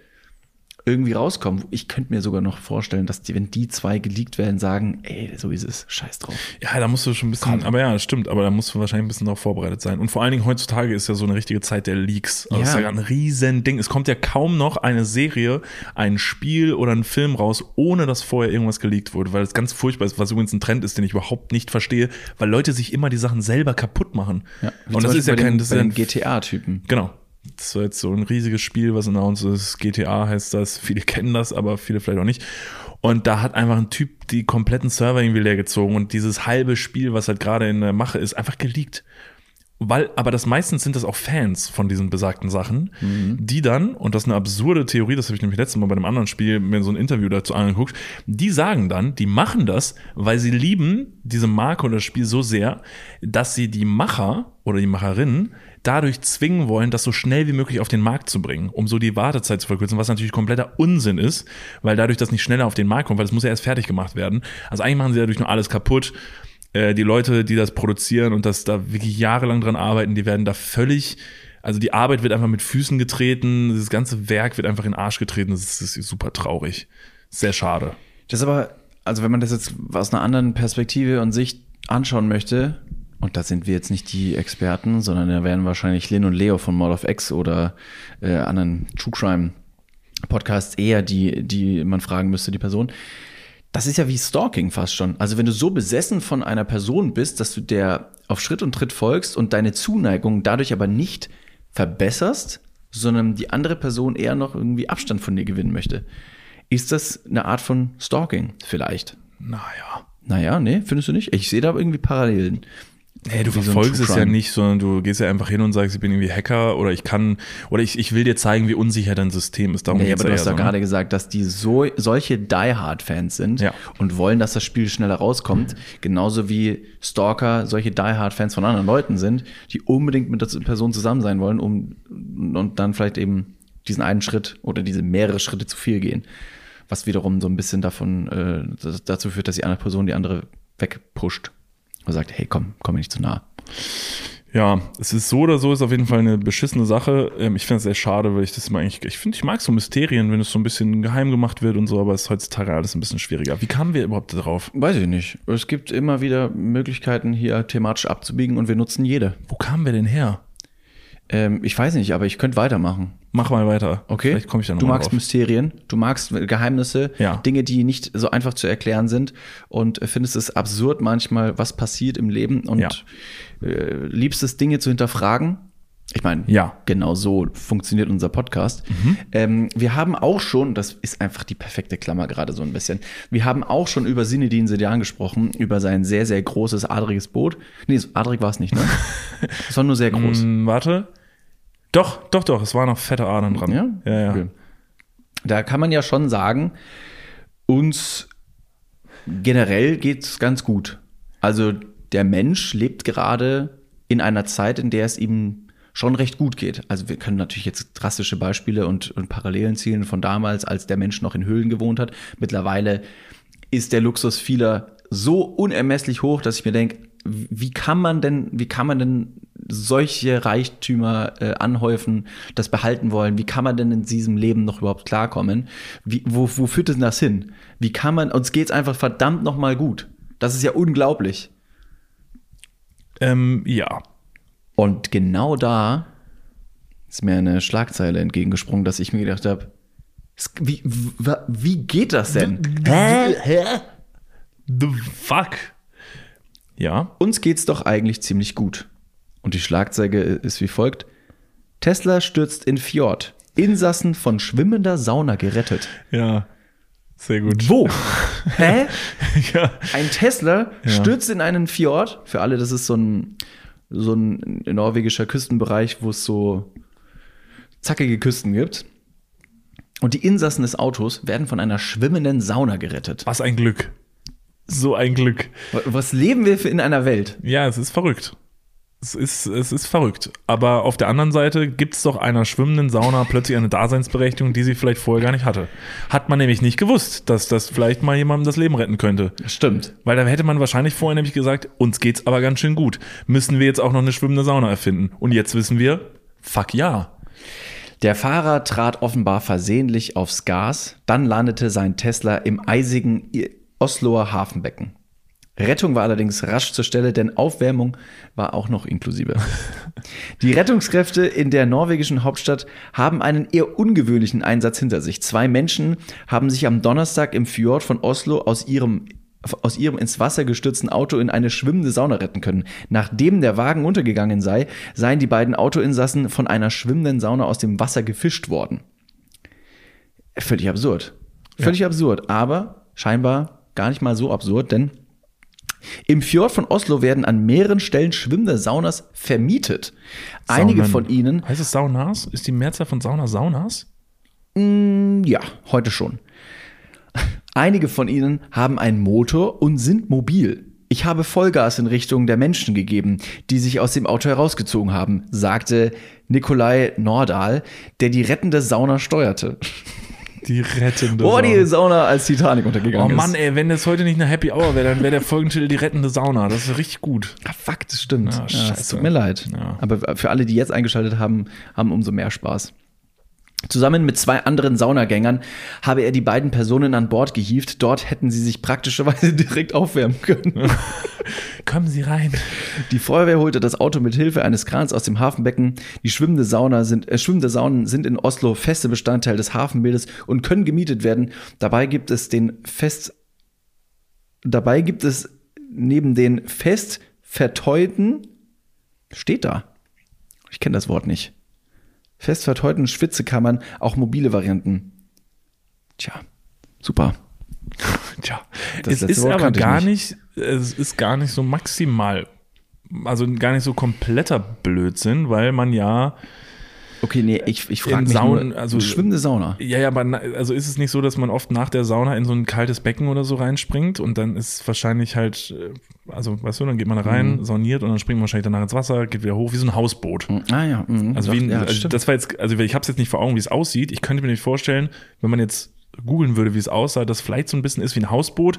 irgendwie rauskommen. Ich könnte mir sogar noch vorstellen, dass die, wenn die zwei geleakt werden, sagen, ey, so ist es, scheiß drauf. Ja, da musst du schon ein bisschen, aber ja, das stimmt, aber da musst du wahrscheinlich ein bisschen darauf vorbereitet sein. Und vor allen Dingen heutzutage ist ja so eine richtige Zeit der Leaks. Also Ja. Das ist ja ein riesen Ding. Es kommt ja kaum noch eine Serie, ein Spiel oder ein Film raus, ohne dass vorher irgendwas geleakt wurde, weil es ganz furchtbar ist, was übrigens ein Trend ist, den ich überhaupt nicht verstehe, weil Leute sich immer die Sachen selber kaputt machen. Ja, Und das ist ja kein, das ist ja ein GTA-Typen. Genau. Das war jetzt so ein riesiges Spiel, was announced ist. GTA heißt das. Viele (laughs) kennen das, aber viele vielleicht auch nicht. Und da hat einfach ein Typ die kompletten Server irgendwie leer gezogen und dieses halbe Spiel, was halt gerade in der Mache ist, einfach geleakt. Weil, aber das meistens sind das auch Fans von diesen besagten Sachen, die dann, und das ist eine absurde Theorie, das habe ich nämlich letztes Mal bei einem anderen Spiel mir so ein Interview dazu angeguckt, die sagen dann, die machen das, weil sie lieben diese Marke oder das Spiel so sehr, dass sie die Macher oder die Macherinnen dadurch zwingen wollen, das so schnell wie möglich auf den Markt zu bringen, um so die Wartezeit zu verkürzen, was natürlich kompletter Unsinn ist, weil dadurch das nicht schneller auf den Markt kommt, weil das muss ja erst fertig gemacht werden. Also eigentlich machen sie dadurch nur alles kaputt. Äh, die Leute, die das produzieren und das da wirklich jahrelang dran arbeiten, die werden da völlig, also die Arbeit wird einfach mit Füßen getreten, das ganze Werk wird einfach in den Arsch getreten, das ist, super traurig. Sehr schade. Das ist aber, also wenn man das jetzt aus einer anderen Perspektive und Sicht anschauen möchte, und da sind wir jetzt nicht die Experten, sondern da wären wahrscheinlich Lin und Leo von Mod of X oder äh, anderen True Crime Podcasts eher die, die man fragen müsste, die Person. Das ist ja wie Stalking fast schon. Also wenn du so besessen von einer Person bist, dass du der auf Schritt und Tritt folgst und deine Zuneigung dadurch aber nicht verbesserst, sondern die andere Person eher noch irgendwie Abstand von dir gewinnen möchte. Ist das eine Art von Stalking vielleicht? Naja. Naja, nee, findest du nicht? Ich sehe da irgendwie Parallelen. Nee, du so verfolgst True es ja nicht, sondern du gehst ja einfach hin und sagst, ich bin irgendwie Hacker oder ich kann, oder ich, ich will dir zeigen, wie unsicher dein System ist. Darum Nee, aber du hast ja so, ne? gerade gesagt, dass die so, solche Die-Hard-Fans sind Ja. und wollen, dass das Spiel schneller rauskommt. Genauso wie Stalker solche Die-Hard-Fans von anderen Leuten sind, die unbedingt mit der Person zusammen sein wollen, um und dann vielleicht eben diesen einen Schritt oder diese mehrere Schritte zu viel gehen. Was wiederum so ein bisschen davon äh, dazu führt, dass die andere Person die andere wegpusht und sagt, hey, komm, komm mir nicht zu nah. Ja, es ist so oder so, ist auf jeden Fall eine beschissene Sache. Ähm, ich finde es sehr schade, weil ich das immer eigentlich, ich finde, ich mag so Mysterien, wenn es so ein bisschen geheim gemacht wird und so, aber es ist heutzutage alles ein bisschen schwieriger. Wie kamen wir überhaupt darauf? Weiß ich nicht. Es gibt immer wieder Möglichkeiten, hier thematisch abzubiegen und wir nutzen jede. Wo kamen wir denn her? Ähm, ich weiß nicht, aber ich könnte weitermachen. Mach mal weiter. Okay. Vielleicht komme ich dann Du magst drauf. Mysterien. Du magst Geheimnisse, Ja. Dinge, die nicht so einfach zu erklären sind und findest es absurd manchmal, was passiert im Leben und Ja. äh, liebst es, Dinge zu hinterfragen. Ich meine, Ja. Mhm. genau so funktioniert unser Podcast. Ähm, wir haben auch schon, das ist einfach die perfekte Klammer gerade so ein bisschen, wir haben auch schon über Sinedin Sedan gesprochen, über sein sehr, sehr großes adriges Boot. Nee, so adrig war es nicht, ne? (laughs) Es war nur sehr groß. Hm, warte. Doch, doch, doch, es waren noch fette Adern dran. Ja? ja, ja. Okay. Da kann man ja schon sagen, uns generell geht's ganz gut. Also der Mensch lebt gerade in einer Zeit, in der es ihm schon recht gut geht. Also wir können natürlich jetzt drastische Beispiele und, und Parallelen zielen von damals, als der Mensch noch in Höhlen gewohnt hat. Mittlerweile ist der Luxus vieler so unermesslich hoch, dass ich mir denke, wie kann man denn, wie kann man denn solche Reichtümer äh, anhäufen, das behalten wollen? Wie kann man denn in diesem Leben noch überhaupt klarkommen? Wie, wo, wo führt denn das hin? Wie kann man, uns geht's einfach verdammt noch mal gut. Das ist ja unglaublich. Ähm, ja. Und genau da ist mir eine Schlagzeile entgegengesprungen, dass ich mir gedacht habe, wie, wie geht das denn? Hä? Hä? The fuck? Ja. Uns geht's doch eigentlich ziemlich gut. Und die Schlagzeile ist wie folgt. Tesla stürzt in Fjord. Insassen von schwimmender Sauna gerettet. Ja. Sehr gut. Wo? (laughs) Hä? ja. Ein Tesla stürzt in einen Fjord. Für alle, das ist so ein, so ein norwegischer Küstenbereich, wo es so zackige Küsten gibt. Und die Insassen des Autos werden von einer schwimmenden Sauna gerettet. Was ein Glück. So ein Glück. Was leben wir für in einer Welt? Ja, es ist verrückt. Es ist, es ist verrückt. Aber auf der anderen Seite gibt es doch einer schwimmenden Sauna plötzlich eine Daseinsberechtigung, die sie vielleicht vorher gar nicht hatte. Hat man nämlich nicht gewusst, dass das vielleicht mal jemandem das Leben retten könnte. Stimmt. Weil da hätte man wahrscheinlich vorher nämlich gesagt, uns geht's aber ganz schön gut. Müssen wir jetzt auch noch eine schwimmende Sauna erfinden? Und jetzt wissen wir, fuck ja. Der Fahrer trat offenbar versehentlich aufs Gas, dann landete sein Tesla im eisigen Osloer Hafenbecken. Rettung war allerdings rasch zur Stelle, denn Aufwärmung war auch noch inklusive. (laughs) Die Rettungskräfte in der norwegischen Hauptstadt haben einen eher ungewöhnlichen Einsatz hinter sich. Zwei Menschen haben sich am Donnerstag im Fjord von Oslo aus ihrem aus ihrem ins Wasser gestürzten Auto in eine schwimmende Sauna retten können. Nachdem der Wagen untergegangen sei, seien die beiden Autoinsassen von einer schwimmenden Sauna aus dem Wasser gefischt worden. Völlig absurd. Völlig absurd, aber scheinbar gar nicht mal so absurd, denn Im Fjord von Oslo werden an mehreren Stellen schwimmende Saunas vermietet. Einige Saunen. von ihnen, Heißt es Saunas? Ist die Mehrzahl von Sauna Saunas? ja, heute schon. Einige von ihnen haben einen Motor und sind mobil. Ich habe Vollgas in Richtung der Menschen gegeben, die sich aus dem Auto herausgezogen haben, sagte Nikolai Nordahl, der die rettende Sauna steuerte. Die rettende Wo war die Sauna. Sauna, als Titanic Oh untergegangen Mann, ist? ey, wenn das heute nicht eine Happy Hour wäre, dann wäre der Folgentitel die rettende Sauna. Das ist richtig gut. Ah, fuck, das stimmt. Ja, Ja, es tut mir leid. Ja. Aber für alle, die jetzt eingeschaltet haben, haben umso mehr Spaß. Zusammen mit zwei anderen Saunagängern habe er die beiden Personen an Bord gehievt. Dort hätten sie sich praktischerweise (laughs) direkt aufwärmen können. Kommen Sie rein. Die Feuerwehr holte das Auto mit Hilfe eines Krans aus dem Hafenbecken. Die schwimmende Sauna sind, äh, schwimmende Saunen sind in Oslo feste Bestandteil des Hafenbildes und können gemietet werden. Dabei gibt es den fest, dabei gibt es neben den fest verteuten, steht da. Ich kenne das Wort nicht. Fest verteuten Schwitzekammern auch mobile Varianten. Tja, super. (laughs) Tja, Das es ist Wort aber gar nicht. nicht. es ist gar nicht so maximal, also gar nicht so kompletter Blödsinn, weil man ja, Okay, nee, ich, ich frage mich Saunen, nur, also- schwimmende Sauna. ja, ja, aber also ist es nicht so, dass man oft nach der Sauna in so ein kaltes Becken oder so reinspringt und dann ist wahrscheinlich halt, äh, also weißt du, dann geht man da rein, Mhm. sauniert und dann springt man wahrscheinlich danach ins Wasser, geht wieder hoch, wie so ein Hausboot. Ah ja, mhm, Also, wie ja, also das war jetzt, also ich habe es jetzt nicht vor Augen, wie es aussieht. Ich könnte mir nicht vorstellen, wenn man jetzt googeln würde, wie es aussah, dass vielleicht so ein bisschen ist wie ein Hausboot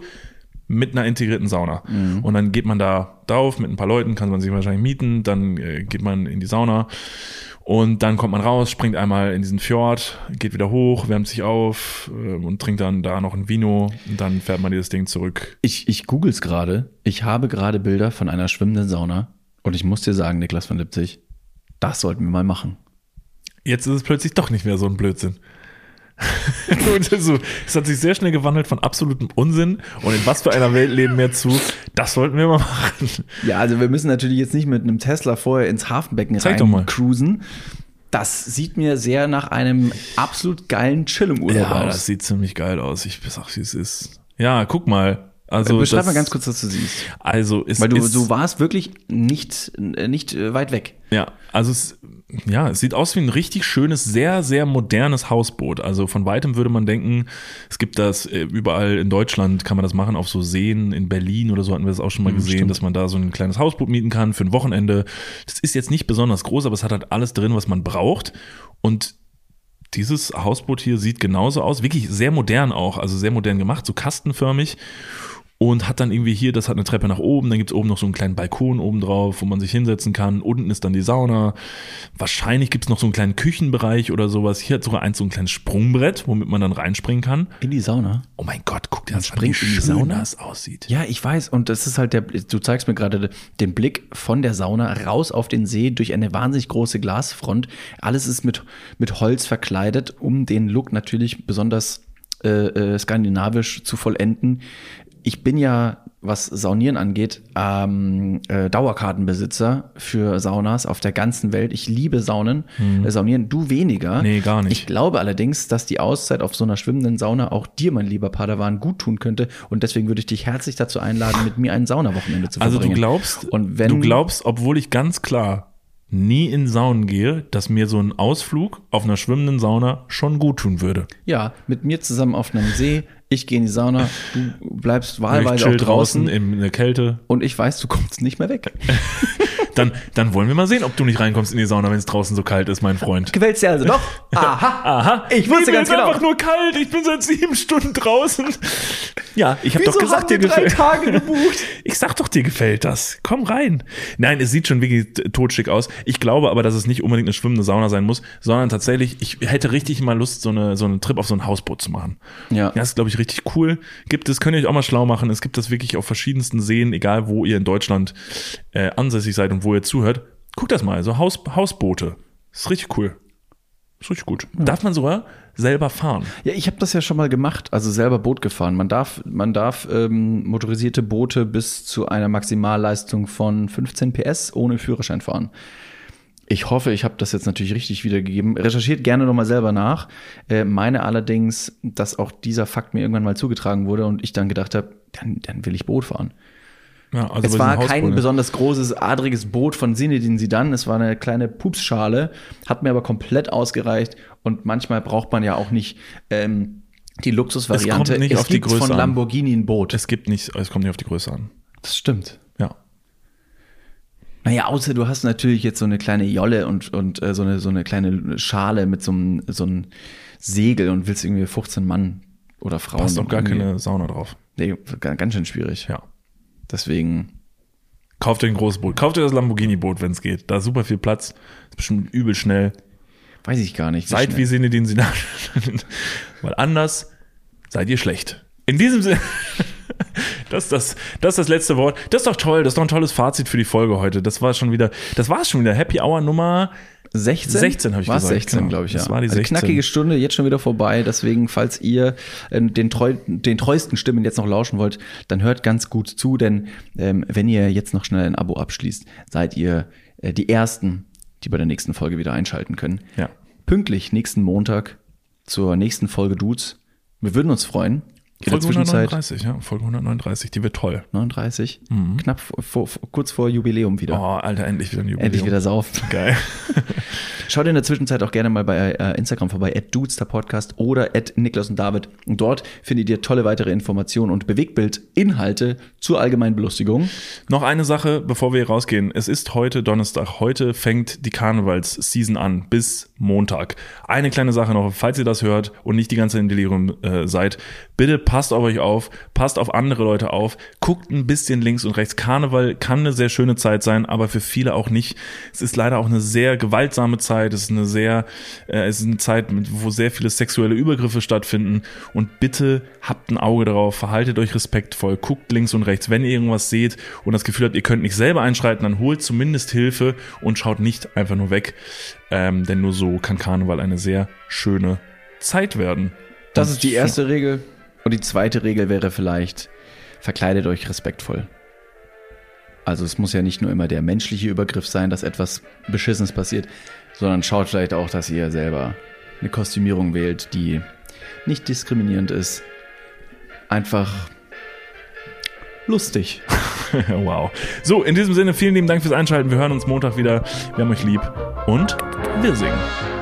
mit einer integrierten Sauna. Mhm. Und dann geht man da drauf mit ein paar Leuten, kann man sich wahrscheinlich mieten, dann äh, geht man in die Sauna und dann kommt man raus, springt einmal in diesen Fjord, geht wieder hoch, wärmt sich auf äh, und trinkt dann da noch ein Vino und dann fährt man dieses Ding zurück. Ich, ich googles gerade. Ich habe gerade Bilder von einer schwimmenden Sauna. Und ich muss dir sagen, Niklas von Lipzig, das sollten wir mal machen. Jetzt ist es plötzlich doch nicht mehr so ein Blödsinn. (laughs) Es hat sich sehr schnell gewandelt von absolutem Unsinn und in was für einer Welt leben wir zu. Das sollten wir mal machen. Ja, also wir müssen natürlich jetzt nicht mit einem Tesla vorher ins Hafenbecken Zeig rein cruisen. Das sieht mir sehr nach einem absolut geilen Chillung-Urlaub Ja, das aus. sieht ziemlich geil aus. Ich sag, wie es ist. Ja, guck mal. Also, Beschreib das, mal ganz kurz, was du siehst. Also, es Weil du, ist, du warst wirklich nicht, nicht äh, weit weg. Ja, also es, ja, es sieht aus wie ein richtig schönes, sehr, sehr modernes Hausboot. Also von weitem würde man denken, es gibt das äh, überall in Deutschland, kann man das machen, auf so Seen, in Berlin oder so hatten wir das auch schon mal gesehen, stimmt. dass man da so ein kleines Hausboot mieten kann für ein Wochenende. Das ist jetzt nicht besonders groß, aber es hat halt alles drin, was man braucht. Und dieses Hausboot hier sieht genauso aus, wirklich sehr modern auch, also sehr modern gemacht, so kastenförmig. Und hat dann irgendwie hier, das hat eine Treppe nach oben, dann gibt's oben noch so einen kleinen Balkon oben drauf, wo man sich hinsetzen kann. Unten ist dann die Sauna. Wahrscheinlich gibt's noch so einen kleinen Küchenbereich oder sowas. Hier hat sogar eins so ein kleines Sprungbrett, womit man dann reinspringen kann. In die Sauna. Oh mein Gott, guck dir das an, wie springt in die schön Sauna? das aussieht. Ja, ich weiß. Und das ist halt der, du zeigst mir gerade den Blick von der Sauna raus auf den See durch eine wahnsinnig große Glasfront. Alles ist mit, mit Holz verkleidet, um den Look natürlich besonders äh, äh, skandinavisch zu vollenden. Ich bin ja, was Saunieren angeht, ähm, äh, Dauerkartenbesitzer für Saunas auf der ganzen Welt. Ich liebe Saunen, äh, Saunieren, du weniger. Mhm. Nee, gar nicht. Ich glaube allerdings, dass die Auszeit auf so einer schwimmenden Sauna auch dir, mein lieber Padawan, gut tun könnte. Und deswegen würde ich dich herzlich dazu einladen, mit mir ein Saunawochenende zu Also verbringen. du glaubst, Und wenn- du glaubst, obwohl ich ganz klar nie in Saunen gehe, dass mir so ein Ausflug auf einer schwimmenden Sauna schon gut tun würde. Ja, mit mir zusammen auf einem See. Ich gehe in die Sauna, du bleibst wahlweise auch draußen in der Kälte. und ich weiß, du kommst nicht mehr weg. (laughs) Dann, dann wollen wir mal sehen, ob du nicht reinkommst in die Sauna, wenn es draußen so kalt ist, mein Freund. Gefällt's dir also doch? (laughs) Aha. Aha, Ich wusste mir ganz genau. einfach nur kalt. Ich bin seit sieben Stunden draußen. Ja, ich habe doch gesagt, haben dir gefällt. Tage gebucht? (laughs) Ich sag doch, dir gefällt das. Komm rein. Nein, es sieht schon wirklich totschick aus. Ich glaube aber, dass es nicht unbedingt eine schwimmende Sauna sein muss, sondern tatsächlich, ich hätte richtig mal Lust, so eine so einen Trip auf so ein Hausboot zu machen. Ja. Ja, das ist, glaube ich, richtig cool. Gibt es, könnt ihr euch auch mal schlau machen. Es gibt das wirklich auf verschiedensten Seen, egal wo ihr in Deutschland äh, ansässig seid und wo ihr zuhört. Guckt das mal, so Haus, Hausboote. ist richtig cool. Ist richtig gut. Darf man sogar selber fahren. Ja, ich habe das ja schon mal gemacht, also selber Boot gefahren. Man darf, man darf ähm, motorisierte Boote bis zu einer Maximalleistung von 15 PS ohne Führerschein fahren. Ich hoffe, ich habe das jetzt natürlich richtig wiedergegeben. Recherchiert gerne nochmal selber nach. Äh, meine allerdings, dass auch dieser Fakt mir irgendwann mal zugetragen wurde und ich dann gedacht habe, dann, dann will ich Boot fahren. Ja, also es war kein besonders großes, adriges Boot von Sinedin Sidan. Es war eine kleine Pupsschale, hat mir aber komplett ausgereicht. Und manchmal braucht man ja auch nicht ähm, die Luxusvariante. Es kommt nicht auf die Größe von. Lamborghini ein Boot. Es gibt nicht, es kommt nicht auf die Größe an. Das stimmt. Ja. Naja, außer du hast natürlich jetzt so eine kleine Jolle und, und äh, so, eine, so eine kleine Schale mit so einem, so einem Segel und willst irgendwie 15 Mann oder Frauen. Passt auch gar irgendwie- keine Sauna drauf. Nee, ga- ganz schön schwierig. Ja. Deswegen, Kauft euch ein großes Boot. Kauft euch das Lamborghini-Boot, wenn es geht. Da ist super viel Platz. Ist bestimmt übel schnell. weiß ich gar nicht. Seid wie. Sinne, den sie Weil anders seid ihr schlecht. In diesem Sinne, (laughs) das, ist das, das ist das letzte Wort. Das ist doch toll. Das ist doch ein tolles Fazit für die Folge heute. Das war schon wieder, das war schon wieder. Happy Hour Nummer 16? 16 habe ich War's gesagt, 16, genau. glaube ich, ja. Das war die Also 16. knackige Stunde, jetzt schon wieder vorbei. Deswegen, falls ihr äh, den, treu, den treuesten Stimmen jetzt noch lauschen wollt, dann hört ganz gut zu, denn ähm, wenn ihr jetzt noch schnell ein Abo abschließt, seid ihr äh, die Ersten, die bei der nächsten Folge wieder einschalten können. Ja. Pünktlich nächsten Montag zur nächsten Folge Dudes. Wir würden uns freuen. In Folge der Zwischenzeit 139, ja. Folge 139, die wird toll. 39, knapp vor, vor, kurz vor Jubiläum wieder. Oh, Alter, endlich wieder ein Jubiläum. Endlich wieder saufen. Geil. (laughs) Schaut in der Zwischenzeit auch gerne mal bei äh, Instagram vorbei, at Dudes, der Podcast oder at Niklas und David. Und dort findet ihr tolle weitere Informationen und Bewegtbild-Inhalte zur allgemeinen Belustigung. Noch eine Sache, bevor wir hier rausgehen. Es ist heute Donnerstag. Heute fängt die Karnevals-Season an bis Montag. Eine kleine Sache noch, falls ihr das hört und nicht die ganze Zeit im Delirium äh, seid. Bitte passt auf euch auf, passt auf andere Leute auf, guckt ein bisschen links und rechts. Karneval kann eine sehr schöne Zeit sein, aber für viele auch nicht. Es ist leider auch eine sehr gewaltsame Zeit. Es ist eine sehr, äh, es ist eine Zeit, wo sehr viele sexuelle Übergriffe stattfinden. Und bitte habt ein Auge darauf, verhaltet euch respektvoll, guckt links und rechts. Wenn ihr irgendwas seht und das Gefühl habt, ihr könnt nicht selber einschreiten, dann holt zumindest Hilfe und schaut nicht einfach nur weg. Ähm, denn nur so kann Karneval eine sehr schöne Zeit werden. Das ist die erste Regel. Und die zweite Regel wäre vielleicht, verkleidet euch respektvoll. Also es muss ja nicht nur immer der menschliche Übergriff sein, dass etwas Beschissenes passiert, sondern schaut vielleicht auch, dass ihr selber eine Kostümierung wählt, die nicht diskriminierend ist. Einfach lustig. (laughs) wow. So, in diesem Sinne, vielen lieben Dank fürs Einschalten. Wir hören uns Montag wieder. Wir haben euch lieb und wir singen.